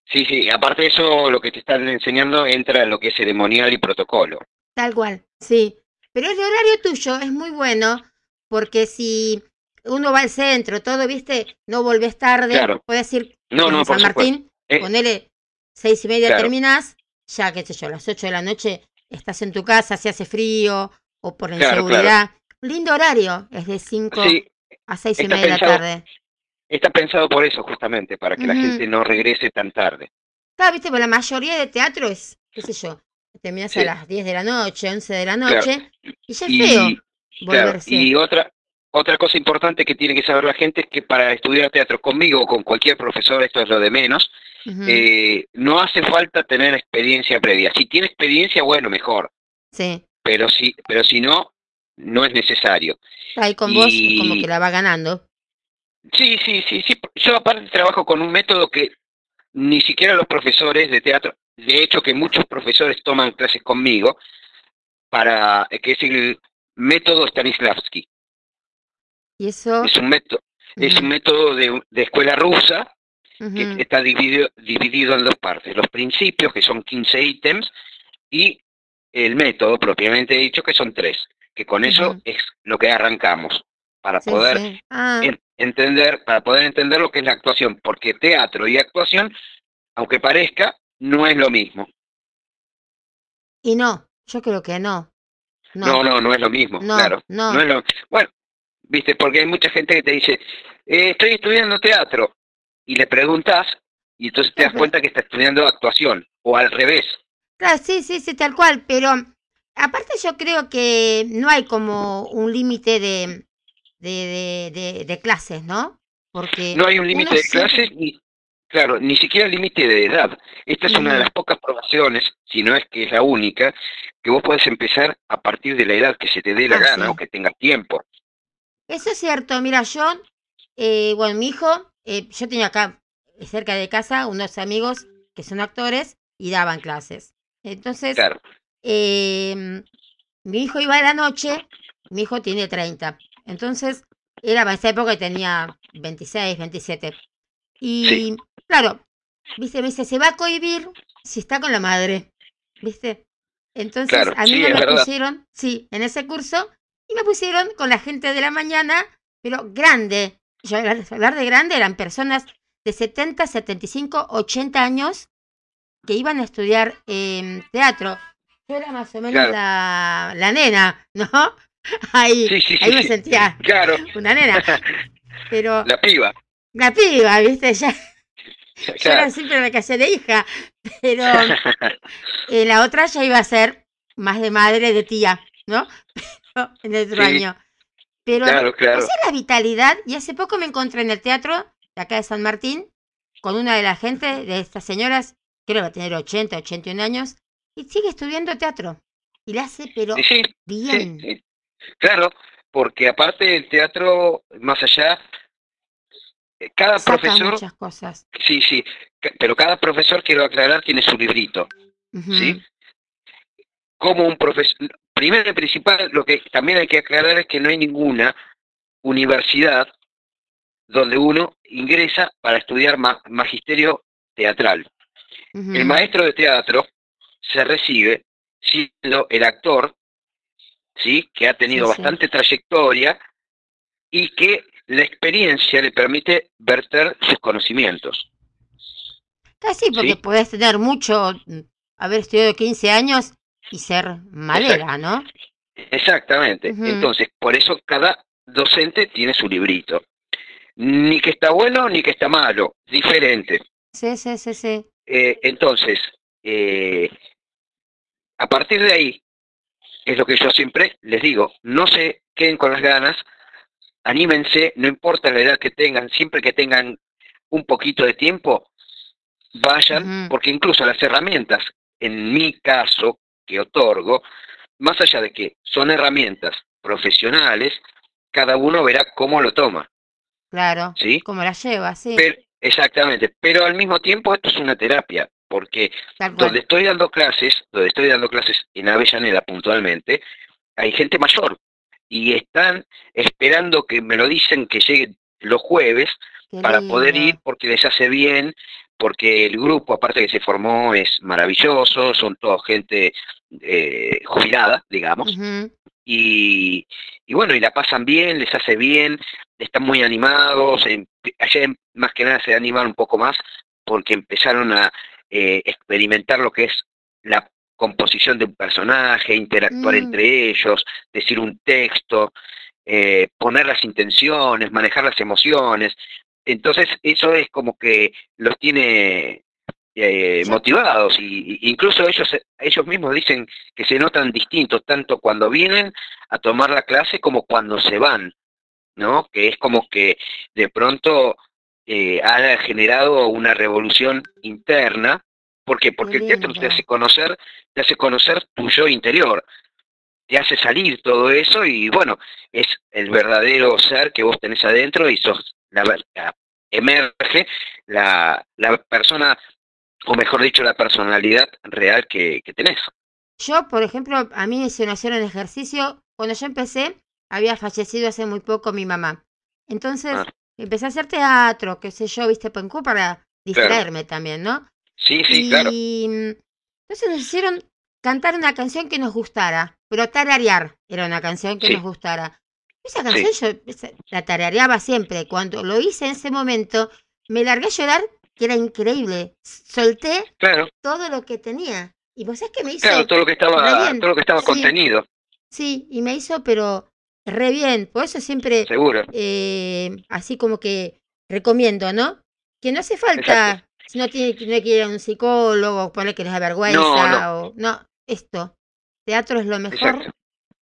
sí, sí, aparte de eso, lo que te están enseñando entra en lo que es ceremonial y protocolo. Tal cual, sí. Pero el horario tuyo es muy bueno porque si uno va al centro, todo, viste, no volvés tarde, Claro. puedes ir No, no, San. Martín, Eh, ponele seis y media claro. terminás, ya qué sé yo, a las ocho de la noche estás en tu casa, si hace frío o por Claro, claro. inseguridad. Lindo horario, es de cinco Sí, a seis y media de la tarde. está pensado por eso justamente, para que la gente no regrese tan tarde. Claro, viste, pero la mayoría de teatro es, qué sé yo, terminás a las 10 de la noche, 11 de la noche, y ya es feo volverse. y otra otra cosa importante que tiene que saber la gente es que para estudiar teatro conmigo o con cualquier profesor, esto es lo de menos, eh, no hace falta tener experiencia previa. Si tiene experiencia, bueno, mejor, sí. pero si, pero si no, no es necesario. Ahí con vos como que la va ganando. Sí, sí, sí, sí. Yo aparte trabajo con un método que ni siquiera los profesores de teatro, de hecho que muchos profesores toman clases conmigo, para que es el método Stanislavski. Y eso. Es un método, es un método de, de escuela rusa que está dividido, dividido en dos partes. Los principios, que son 15 ítems, y el método propiamente dicho, que son tres. Que con eso es lo que arrancamos, para sí, poder sí. Ah, en- entender, para poder entender lo que es la actuación, porque teatro y actuación, aunque parezca, no es lo mismo. y no, yo creo que no. No, No, no, no, es lo mismo, no, claro. no. es lo, bueno, viste, porque hay mucha gente que te dice, eh, estoy estudiando teatro, y le preguntas, y entonces te das cuenta que está estudiando actuación, o al revés. Claro, sí, sí, sí, tal cual. Pero aparte, yo creo que no hay como un límite de, de, de, de- de clases, ¿no? Porque. No hay un límite de siempre- clases, ni, claro, ni siquiera límite de edad. Esta es una de las pocas profesiones, si no es que es la única, que vos podés empezar a partir de la edad que se te dé la Ah, gana sí. o que tengas tiempo. Eso es cierto. Mira, yo, eh, bueno, mi hijo, eh, yo tenía acá eh, cerca de casa unos amigos que son actores y daban clases. Entonces, Claro, eh, mi hijo iba a la noche, mi hijo tiene 30. Entonces, era para esa época y tenía 26, 27. Y Sí. claro, viste, me dice, se va a cohibir si está con la madre, ¿viste? Entonces, Claro, a mí sí, no es me verdad. pusieron, sí, en ese curso, y me pusieron con la gente de la mañana, pero grande. Yo hablar de grande eran personas de 70, 75, 80 años que iban a estudiar em, teatro. Yo era más o menos Claro. la, la nena, ¿no? Ahí, Sí, sí, ahí sí, me sentía claro, una nena. Pero la piba. la piba, ¿viste? Ya, yo era siempre me casé de hija. Pero eh, la otra ya iba a ser más de madre, de tía, ¿no? El otro Sí. año. Pero Claro, claro. esa es la vitalidad. Y hace poco me encontré en el teatro de acá de San Martín con una de las gente de estas señoras, creo que va a tener 80, 81 años, y sigue estudiando teatro. Y la hace, pero Sí, bien. sí. Claro, porque aparte del teatro, más allá, eh, cada Saca profesor, muchas cosas. sí, sí, pero cada profesor, quiero aclarar, tiene su librito. ¿sí? Como un profesor, primero y principal, lo que también hay que aclarar es que no hay ninguna universidad donde uno ingresa para estudiar ma- magisterio teatral. El maestro de teatro se recibe siendo el actor, ¿sí? que ha tenido Sí, sí. bastante trayectoria y que la experiencia le permite verter sus conocimientos. Casi porque Sí. podés tener mucho, mm, haber estudiado 15 años y ser madera, ¿no? Exactamente. Entonces, por eso cada docente tiene su librito. Ni que está bueno ni que está malo, diferente. Sí, sí, sí, sí. Eh, entonces, eh, a partir de ahí, es lo que yo siempre les digo, no se queden con las ganas, anímense, no importa la edad que tengan, siempre que tengan un poquito de tiempo, vayan, porque incluso las herramientas, en mi caso, que otorgo, más allá de que son herramientas profesionales, cada uno verá cómo lo toma, Claro. ¿sí? Como la lleva, sí. Pero, exactamente, pero al mismo tiempo esto es una terapia, porque donde estoy dando clases, donde estoy dando clases en Avellaneda puntualmente, hay gente mayor y están esperando que me lo dicen que llegue los jueves Qué para poder ir porque les hace bien, porque el grupo, aparte que se formó, es maravilloso, son toda gente eh, jubilada, digamos, y, y bueno, y la pasan bien, les hace bien, están muy animados, ayer más que nada se animaron un poco más porque empezaron a eh, experimentar lo que es la composición de un personaje, interactuar Mm. entre ellos, decir un texto, eh, poner las intenciones, manejar las emociones. Entonces eso es como que los tiene eh, motivados y, incluso ellos ellos mismos dicen que se notan distintos tanto cuando vienen a tomar la clase como cuando se van, ¿no? Que es como que de pronto eh, ha generado una revolución interna. ¿Por qué? Porque el teatro te hace conocer, te hace conocer tu yo interior, te hace salir todo eso y bueno, es el verdadero ser que vos tenés adentro y sos la, emerge la, la persona, o mejor dicho, la personalidad real que, que tenés. Yo, por ejemplo, a mí se me hicieron ejercicio. Cuando yo empecé, había fallecido hace muy poco mi mamá. Entonces, Ah. empecé a hacer teatro, qué sé yo, viste, Pancú, para distraerme también, ¿no? Sí, sí, y claro. entonces nos hicieron cantar una canción que nos gustara, pero tararear era una canción que Sí. nos gustara. Esa canción yo la tarareaba siempre. Cuando lo hice en ese momento, me largué a llorar, que era increíble. Solté Claro, todo lo que tenía. Y vos sabés que me hizo claro, todo lo que estaba, todo lo que estaba Sí. contenido, Sí, y me hizo, pero re bien. Por eso siempre, seguro. eh, así como que recomiendo, ¿no? Que no hace falta, si no tiene, que ir a un psicólogo, poner que les da vergüenza, o no, esto. Teatro es lo mejor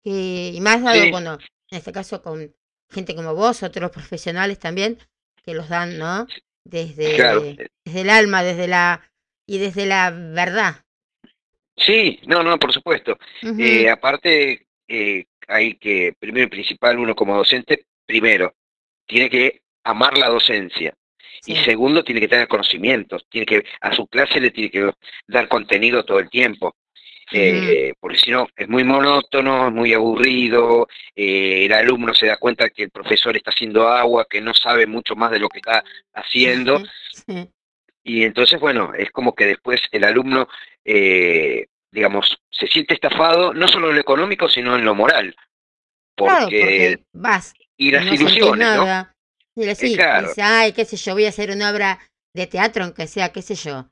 que, y más dado, Sí. bueno, en este caso con gente como vos, otros profesionales también, que los dan, ¿no? Desde, Claro. desde el alma, desde la, y desde la verdad. Sí, no, no, por supuesto. Eh, aparte, eh, hay que, primero y principal, uno como docente, primero, tiene que amar la docencia. Y segundo, tiene que tener conocimientos, tiene que, a su clase le tiene que dar contenido todo el tiempo. Eh, porque si no, es muy monótono, es muy aburrido, eh, el alumno se da cuenta que el profesor está haciendo agua, que no sabe mucho más de lo que está haciendo, y entonces, bueno, es como que después el alumno, eh, digamos, se siente estafado, no solo en lo económico, sino en lo moral. Claro, Porque, vas y las no ilusiones, ¿no? Y y claro. dice, ay, qué sé yo, voy a hacer una obra de teatro, aunque sea, qué sé yo,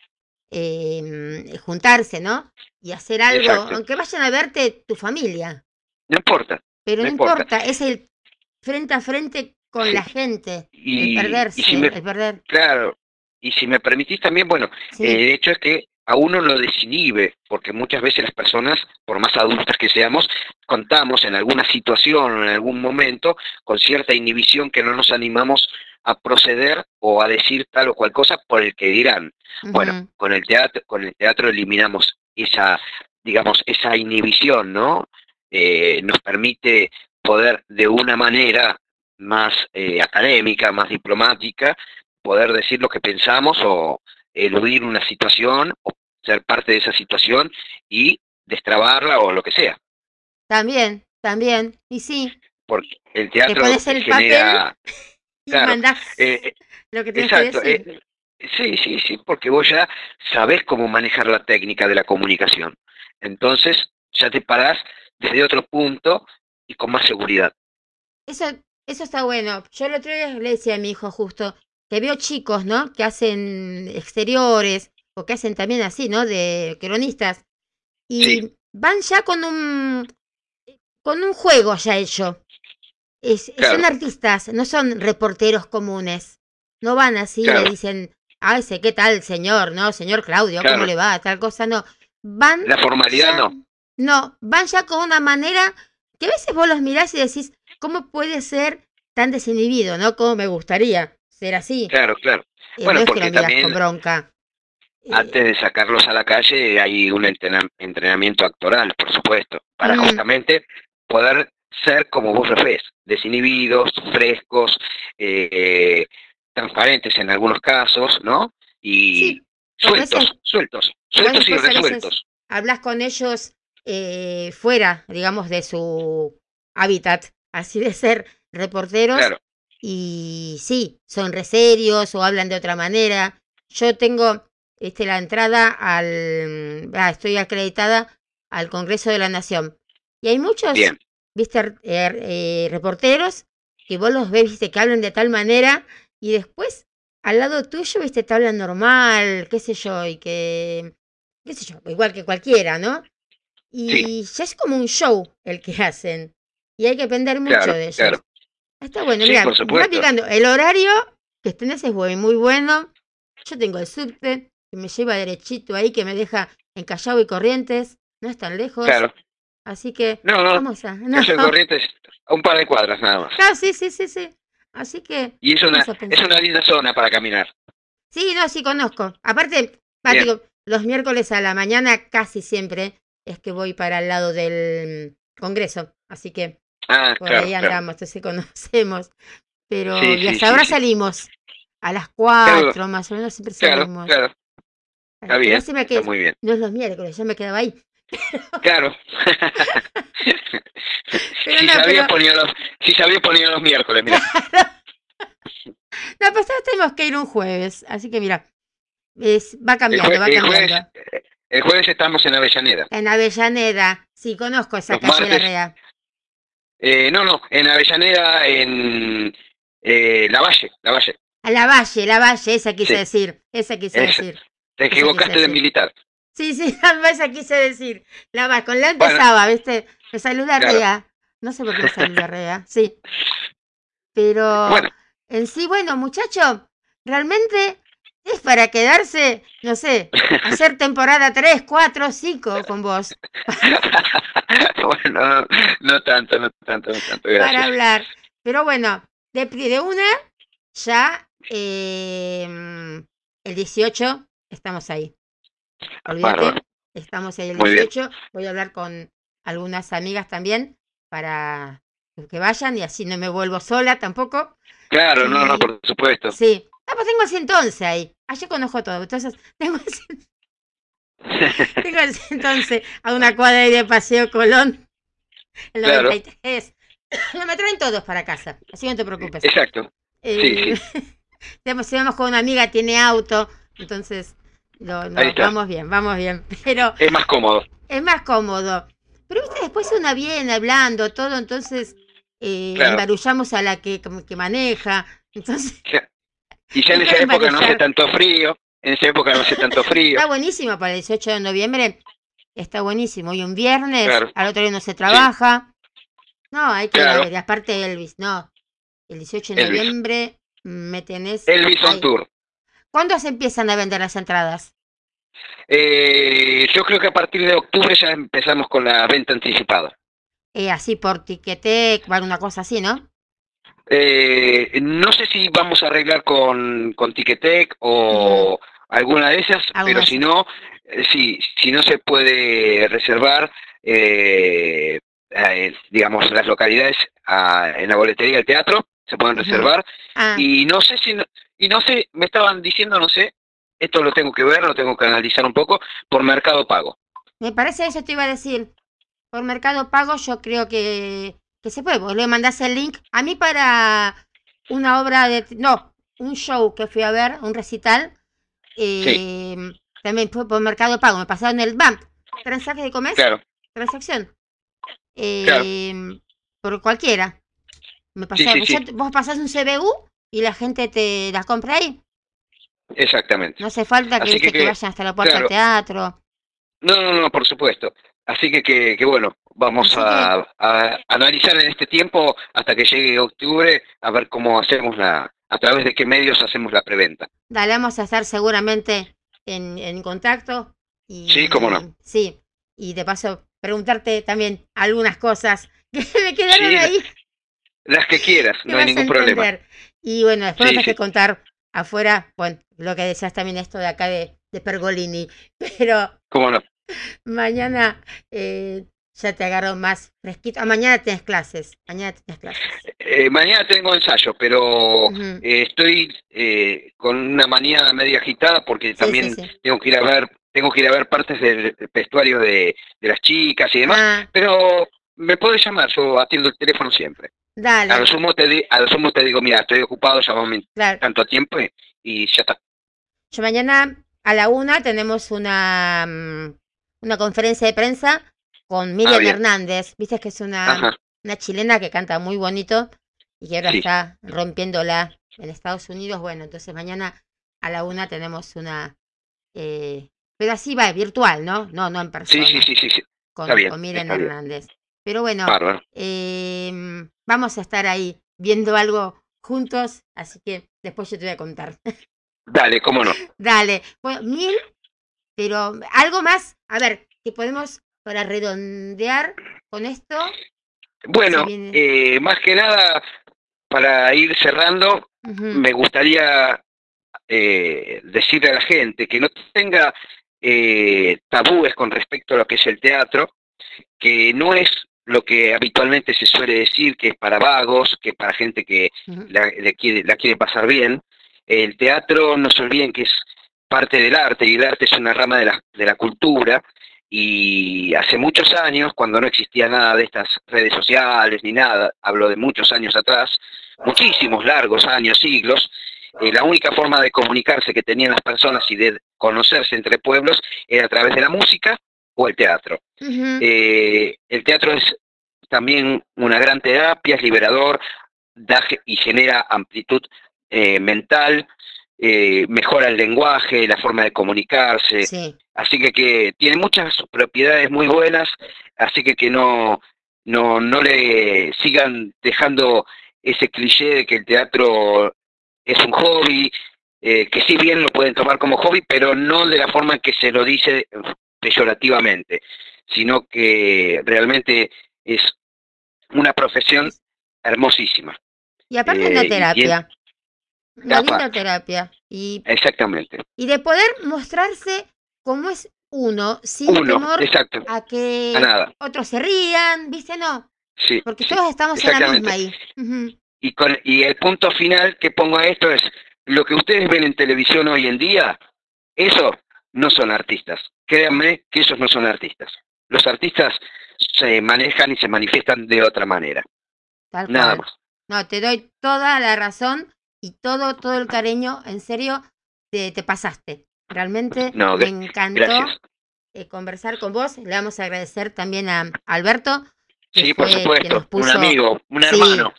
eh, juntarse, ¿no? Y hacer algo, Exacto. aunque vayan a verte tu familia, No importa. pero no, importa. importa. es el frente a frente con Sí. la gente, Y, el perderse, y si me, el perder. claro, y si me permitís también, bueno, Sí, Eh, el hecho es que a uno lo desinhibe, porque muchas veces las personas, por más adultas que seamos, contamos en alguna situación o en algún momento con cierta inhibición que no nos animamos a proceder o a decir tal o cual cosa por el que dirán. Bueno, con el teatro, con el teatro eliminamos esa, digamos, esa inhibición, ¿no? Eh, nos permite poder de una manera más eh, académica, más diplomática, poder decir lo que pensamos o eludir una situación o ser parte de esa situación y destrabarla o lo que sea. También, también, y sí, Porque el teatro pones el genera, y Claro, mandás Eh, lo que tienes exacto. que decir. eh, sí, sí, sí, porque vos ya sabés cómo manejar la técnica de la comunicación. Entonces, ya te parás desde otro punto y con más seguridad. Eso, eso está bueno. Yo el otro día le decía a mi hijo justo que veo chicos, ¿no? Que hacen exteriores o que hacen también así, ¿no? De cronistas. Y Sí. van ya con un con un juego ya hecho. Es- Son artistas, no son reporteros comunes. No van así Claro. le dicen, ay, sé qué tal, señor, ¿no? Señor Claudio, ¿cómo le va? Tal cosa, no. Van La formalidad ya- no. no, van ya con una manera que a veces vos los mirás y decís, ¿cómo puede ser tan desinhibido, no? Como me gustaría ser así. Claro, claro. Bueno, no es que porque lo también- con bronca. Antes de sacarlos a la calle hay un entrena- entrenamiento actoral, por supuesto, para justamente poder ser como vos ves, desinhibidos, frescos, eh, eh, transparentes en algunos casos, ¿no? Y Sí, sueltos, veces- sueltos, sueltos y resueltos. hablas con ellos eh, fuera, digamos, de su hábitat, así de ser reporteros. Claro, Y sí, son reserios o hablan de otra manera. Yo tengo este, la entrada al... ah, estoy acreditada al Congreso de la Nación. Y hay muchos, bien, viste, er- er- eh, reporteros que vos los ves, viste, que hablan de tal manera y después al lado tuyo, viste, te hablan normal, qué sé yo, y que, qué sé yo, igual que cualquiera, ¿no? Y ya es como un show el que hacen. Y hay que aprender mucho claro, de ellos. claro. Está bueno, Sí, mira, picando. El horario que tenés es muy, muy bueno. Yo tengo el subte que me lleva derechito ahí, que me deja en Callao y Corrientes. No es tan lejos. Claro. Así que No, no, vamos a. No. Calle Corrientes, a un par de cuadras nada más. Claro, sí, sí, sí, sí. Así que. Y es una, es una linda zona para caminar. Sí, no, sí conozco. Aparte, digo, los miércoles a la mañana casi siempre es que voy para el lado del mm, Congreso. Así que Ah, por claro, ahí claro. andamos, entonces conocemos. Pero Sí, y hasta sí, ahora sí. salimos. A las cuatro, más o menos, siempre Claro, salimos. claro, está bien, que está muy bien. no es los miércoles, yo me quedaba ahí. Claro. Pero si no, sabías pero- los, si sabías ponía los miércoles, mira. No, pues tenemos que ir un jueves, así que mira, es, va cambiando, jue- va el cambiando. jueves, el jueves estamos en Avellaneda. En Avellaneda, sí, conozco esa Los calle martes. Larrea. Eh, no, no, en Avellaneda, en eh, La Valle, La Valle. A la Valle, la Valle, esa quise Sí. decir, esa quise Esa. decir. Te equivocaste de militar. Sí, sí, esa quise decir. La Valle, con la Bueno. empezaba, ¿viste? Me saluda Claro. Rea. No sé por qué me saluda Rea, sí. Pero Bueno, en sí, bueno, muchacho, realmente es para quedarse, no sé, hacer temporada 3, 4, 5 con vos, bueno, no, no tanto, no tanto, no tanto. para hablar. Pero bueno, de, de una, ya eh, el 18 estamos ahí. Olvídate, estamos ahí el Muy bien. 18. Voy a hablar con algunas amigas también para que vayan y así no me vuelvo sola tampoco. Claro, no, no, Y- por supuesto. Sí. Ah, pues tengo el 111 ahí. Allí conozco todo. Entonces, tengo el, cien- tengo el 111 a una cuadra de Paseo Colón. El Claro. 93. No me traen todos para casa. Así no te preocupes. Exacto. Eh, digamos, si vamos con una amiga, tiene auto. Entonces, lo- no, está. vamos bien, vamos bien. Pero Es más cómodo. es más cómodo. Pero viste, después una viene hablando todo, entonces eh, Claro. embarullamos a la que, que maneja. Entonces, Y ya en esa época no hace tanto frío. En esa época no hace tanto frío. Está buenísimo para el 18 de noviembre. Está buenísimo. Hoy un viernes, Claro. al otro día no se trabaja. No, hay que Claro. ver. Aparte Elvis, no. El 18 de Elvis. noviembre me tenés. Elvis on. Tour. ¿Cuándo se empiezan a vender las entradas? Eh, yo creo que a partir de octubre ya empezamos con la venta anticipada. Eh, así por Tiquetec, o alguna cosa así, ¿no? Eh, no sé si vamos a arreglar con, con Ticketek o alguna de esas, Alguna pero si no, eh, sí, si no se puede reservar, eh, eh, digamos, las localidades ah, en la boletería del teatro, se pueden reservar. Ah, Y no sé si, no- y no sé, me estaban diciendo, no sé, esto lo tengo que ver, lo tengo que analizar un poco, por Mercado Pago. me parece eso te iba a decir. Por Mercado Pago yo creo que, que se puede. Vos le mandás el link. A mí para una obra de, no, un show que fui a ver, un recital, eh, también fue por Mercado Pago, me pasaron el BAM, transaje de comercio, Claro, transacción, eh, por cualquiera. Me pasaron, sí, sí. yo- vos pasás un CBU y la gente te las compra ahí. exactamente. No hace falta que, que- que, que- vayan hasta la puerta del claro. teatro. No, no, no, por supuesto. Así que, que, que bueno, vamos a, a analizar en este tiempo hasta que llegue octubre a ver cómo hacemos la, a través de qué medios hacemos la preventa. Dale, vamos a estar seguramente en, en contacto. Y, Sí, cómo no. Sí, y de paso preguntarte también algunas cosas que me quedaron Sí, ahí. Las que quieras, no hay ningún problema. Y bueno, después Sí, tenés sí. que contar afuera, bueno, lo que decías también esto de acá de, de Pergolini. Pero ¿Cómo no? mañana eh, ya te agarro más fresquito. Ah, mañana tenés clases. Mañana tenés clases. Eh, mañana tengo ensayo, pero eh, estoy eh, con una mañana media agitada porque Sí, también sí, sí. tengo que ir a ver, tengo que ir a ver partes del vestuario de, de las chicas y demás. Ah, Pero me puedes llamar, yo atiendo el teléfono siempre. A dale, lo sumo te, di- a lo sumo te digo, mira, estoy ocupado, claro. tanto tiempo y, y ya está. Yo mañana a la una tenemos una, mm, una conferencia de prensa con Miriam Ah, bien. Hernández. Viste que es una, Ajá. una chilena que canta muy bonito y que ahora Sí. está rompiéndola en Estados Unidos. Bueno, entonces mañana a la una tenemos una... eh, pero así va, virtual, ¿no? No, no en persona. sí, sí, sí, sí. Con, está bien, con Miriam está bien. Hernández. Pero bueno, eh, vamos a estar ahí viendo algo juntos, así que después yo te voy a contar. Dale, cómo no. Dale, bueno, mil, pero algo más, a ver, que podemos para redondear con esto. Bueno, eh, más que nada, para ir cerrando, me gustaría eh, decirle a la gente que no tenga eh, tabúes con respecto a lo que es el teatro, que no es lo que habitualmente se suele decir, que es para vagos, que es para gente que la, le quiere, la quiere pasar bien. El teatro, no se olviden que es parte del arte y el arte es una rama de la, de la cultura. Y hace muchos años, cuando no existía nada de estas redes sociales ni nada, hablo de muchos años atrás, muchísimos largos años, siglos, eh, la única forma de comunicarse que tenían las personas y de conocerse entre pueblos era a través de la música o el teatro. Eh, el teatro es también una gran terapia, es liberador, da y genera amplitud eh, mental, eh, mejora el lenguaje, la forma de comunicarse, Sí, así que, que tiene muchas propiedades muy buenas, así que que no, no, no le sigan dejando ese cliché de que el teatro es un hobby, eh, que si bien lo pueden tomar como hobby, pero no de la forma en que se lo dice peyorativamente, sino que realmente es una profesión hermosísima. y aparte Eh, una y terapia, una linda Aparte. terapia, y, Exactamente. y de poder mostrarse como es uno, sin Uno, temor exacto. a que A nada. otros se rían, ¿viste? No, Sí, porque sí, todos estamos en la misma ahí. Y, con, y el punto final que pongo a esto es, lo que ustedes ven en televisión hoy en día, eso no son artistas. Créanme que esos no son artistas. Los artistas se manejan y se manifiestan de otra manera. tal Nada cual. más. No, te doy toda la razón y todo, todo el cariño, en serio, te, te pasaste. Realmente No, me encantó eh, conversar con vos. Le vamos a agradecer también a Alberto. Sí, por supuesto. puso- Un amigo, un Sí. hermano.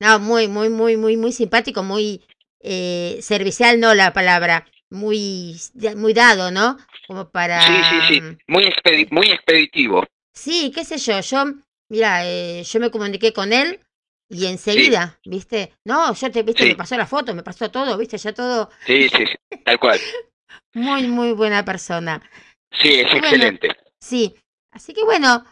No, muy, muy, muy, muy, muy simpático, muy eh, servicial, no la palabra, muy, muy dado, ¿no? Como para... Sí, sí, sí. Muy, expedi- muy expeditivo. Sí, qué sé yo, yo, mira, eh, yo me comuniqué con él y enseguida, ¿viste? No, yo te, viste, Sí. me pasó la foto, me pasó todo, ¿viste? Ya todo, Sí, sí, sí. Tal cual. muy, muy buena persona. Sí, es Bueno, excelente. Sí, así que bueno,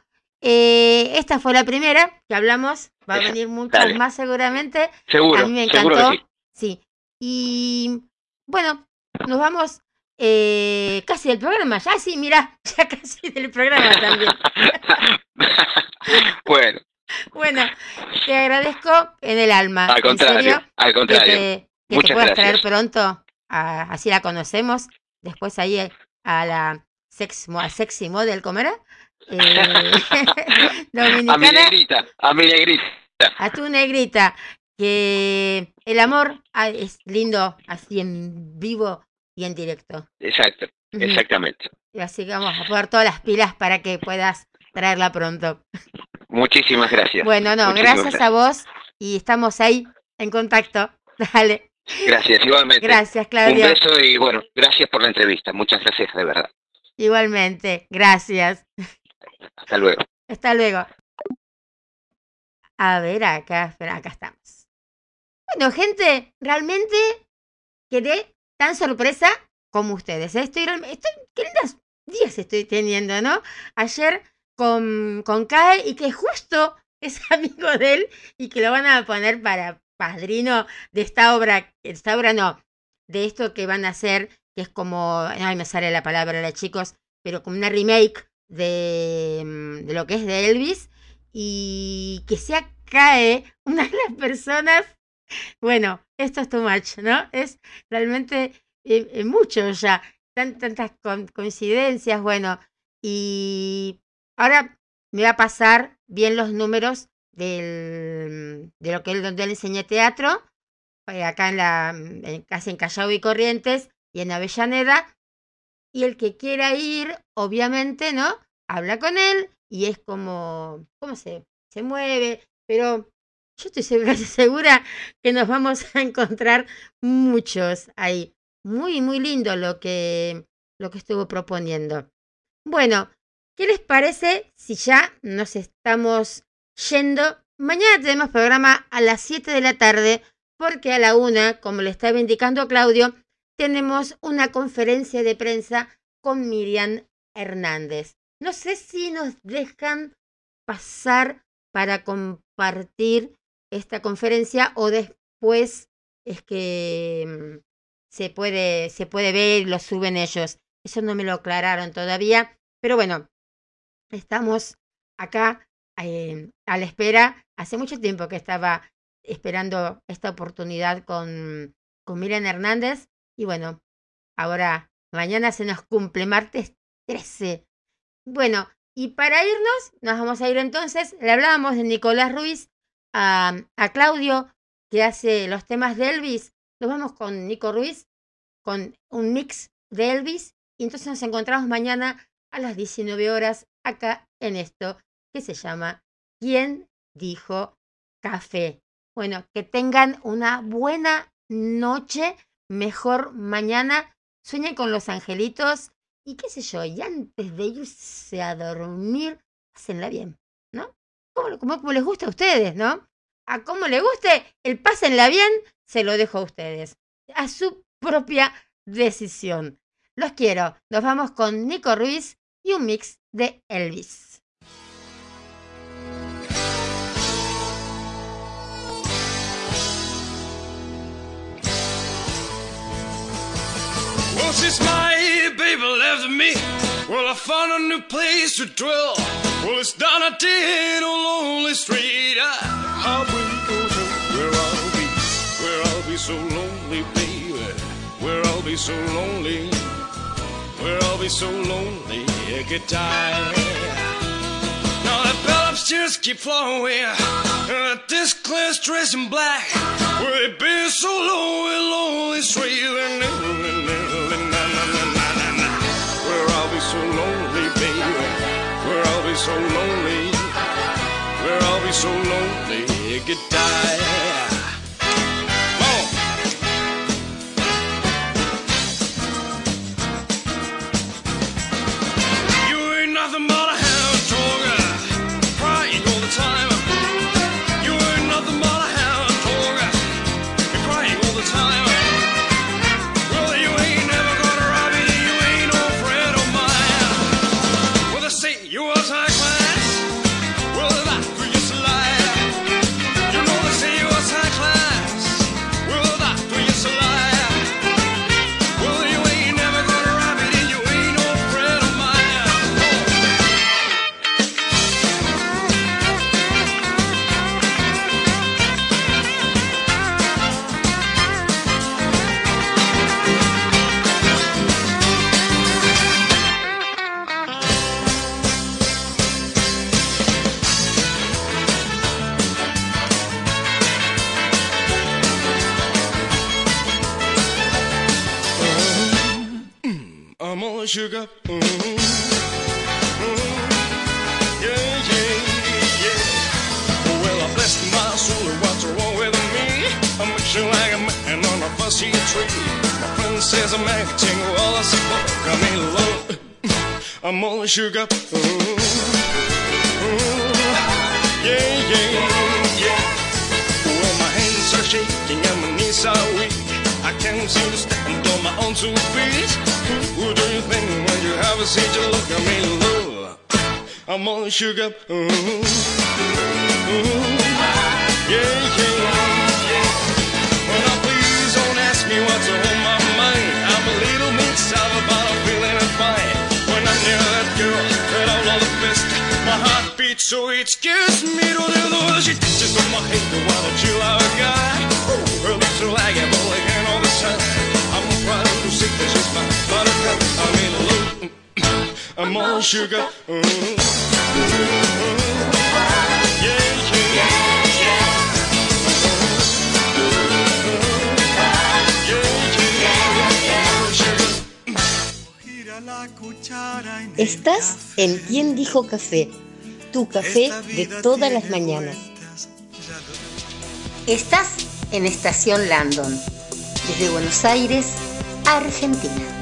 eh, esta fue la primera que hablamos, va a Esa, venir muchas dale. más seguramente. Seguro. a mí me encantó. que. Sí, y bueno, nos vamos eh, casi del programa, ya sí, mira, ya casi del programa también. bueno, Bueno, te agradezco en el alma. al contrario, serio, al que contrario. te, que te Muchas puedas traer pronto, a- así la conocemos. Después ahí eh, a la sex, a sexy model, ¿cómo era? Eh, A mi negrita, a mi negrita. a tu negrita. que el amor es lindo así en vivo y en directo. Exacto, exactamente. Y así que vamos a poner todas las pilas para que puedas traerla pronto. Muchísimas gracias. Bueno, no, Muchísimas gracias a vos y estamos ahí en contacto. Dale, Gracias, igualmente. gracias Un Claudio. beso y bueno, gracias por la entrevista. Muchas gracias, de verdad. Igualmente, gracias. Hasta luego. Hasta luego. A ver, acá, espera, acá estamos. Bueno, gente, realmente quedé tan sorpresa como ustedes. ¿eh? Estoy, estoy, qué lindos días estoy teniendo, ¿no? Ayer con, con Kai y que justo es amigo de él y que lo van a poner para padrino de esta obra, esta obra no, de esto que van a hacer, que es como, ay, me sale la palabra, la chicos, pero como una remake de, mm, de lo que es de Elvis y que sea cae una de las personas, bueno, esto es too much, ¿no? Es realmente eh, eh, mucho ya, tan, tantas coincidencias, bueno, y ahora me va a pasar bien los números de lo que él, donde él enseña teatro, eh, acá en la, en, casi en Callao y Corrientes y en Avellaneda, y el que quiera ir, obviamente, ¿no? Habla con él y es como, ¿cómo se, se mueve? Pero yo estoy segura, segura que nos vamos a encontrar muchos ahí. Muy, muy lindo lo que, lo que estuvo proponiendo. Bueno, ¿qué les parece si ya nos estamos yendo? Mañana tenemos programa a las 7 de la tarde, porque a la una, como le estaba indicando Claudio, tenemos una conferencia de prensa con Miriam Hernández. No sé si nos dejan pasar para compartir esta conferencia o después es que mm, se puede, se puede ver y lo suben ellos. Eso no me lo aclararon todavía, pero bueno, estamos acá eh, a la espera. Hace mucho tiempo que estaba esperando esta oportunidad con, con Miriam Hernández y bueno, ahora mañana se nos cumple martes 13. Bueno, y para irnos, nos vamos a ir entonces, le hablábamos de Nicolás Ruiz a, a Claudio, que hace los temas de Elvis. Nos vamos con Nico Ruiz, con un mix de Elvis, y entonces nos encontramos mañana a las 19 horas acá en esto que se llama ¿Quién dijo café? Bueno, que tengan una buena noche, mejor mañana, sueñen con los angelitos y qué sé yo, y antes de irse a dormir, pásenla bien, ¿no? Como, como, les gusta a ustedes, ¿no? A como les guste, el pásenla bien, se lo dejo a ustedes, a su propia decisión. Los quiero, nos vamos con Nico Ruiz y un mix de Elvis. Well, since my baby left me, well, I found a new place to dwell. Well, it's down a dead old lonely street. I, I will go to where I'll be, where I'll be so lonely, baby. Where I'll be so lonely, where I'll be so lonely, tired. Now the bellows just keep flowing, and this clear's in black. Well, it been so and lonely where I'll be so lonely, baby. Where I'll be so lonely, where I'll be so lonely, tired. Sugar. Mm-hmm. Mm-hmm. Yeah, yeah, yeah. Well, I bless my soul, what's wrong with me? I'm acting like a man on a fussy tree. My friend says I'm acting well, I look, I'm in love. I'm on sugar. Mm-hmm. Mm-hmm. Yeah, yeah, yeah. Well, my hands are shaking and my knees are weak. Seem to stand on my own two feet. Who do you think when you have a seat? You look at me, love. I'm on sugar. Ooh, ooh, yeah, yeah. Well, now please don't ask me what's on my mind. I'm a little mixed up, but I'm feeling fine. When I'm near that girl that I love the best, my heart beats so it scares me to the. She touches on my head, why don't you love a guy? Her lips are like sugar. Yeah, yeah, yeah. Estás en Quien Dijo Café, tu café de todas las mañanas. Estás en Estación Landon, desde Buenos Aires, Argentina.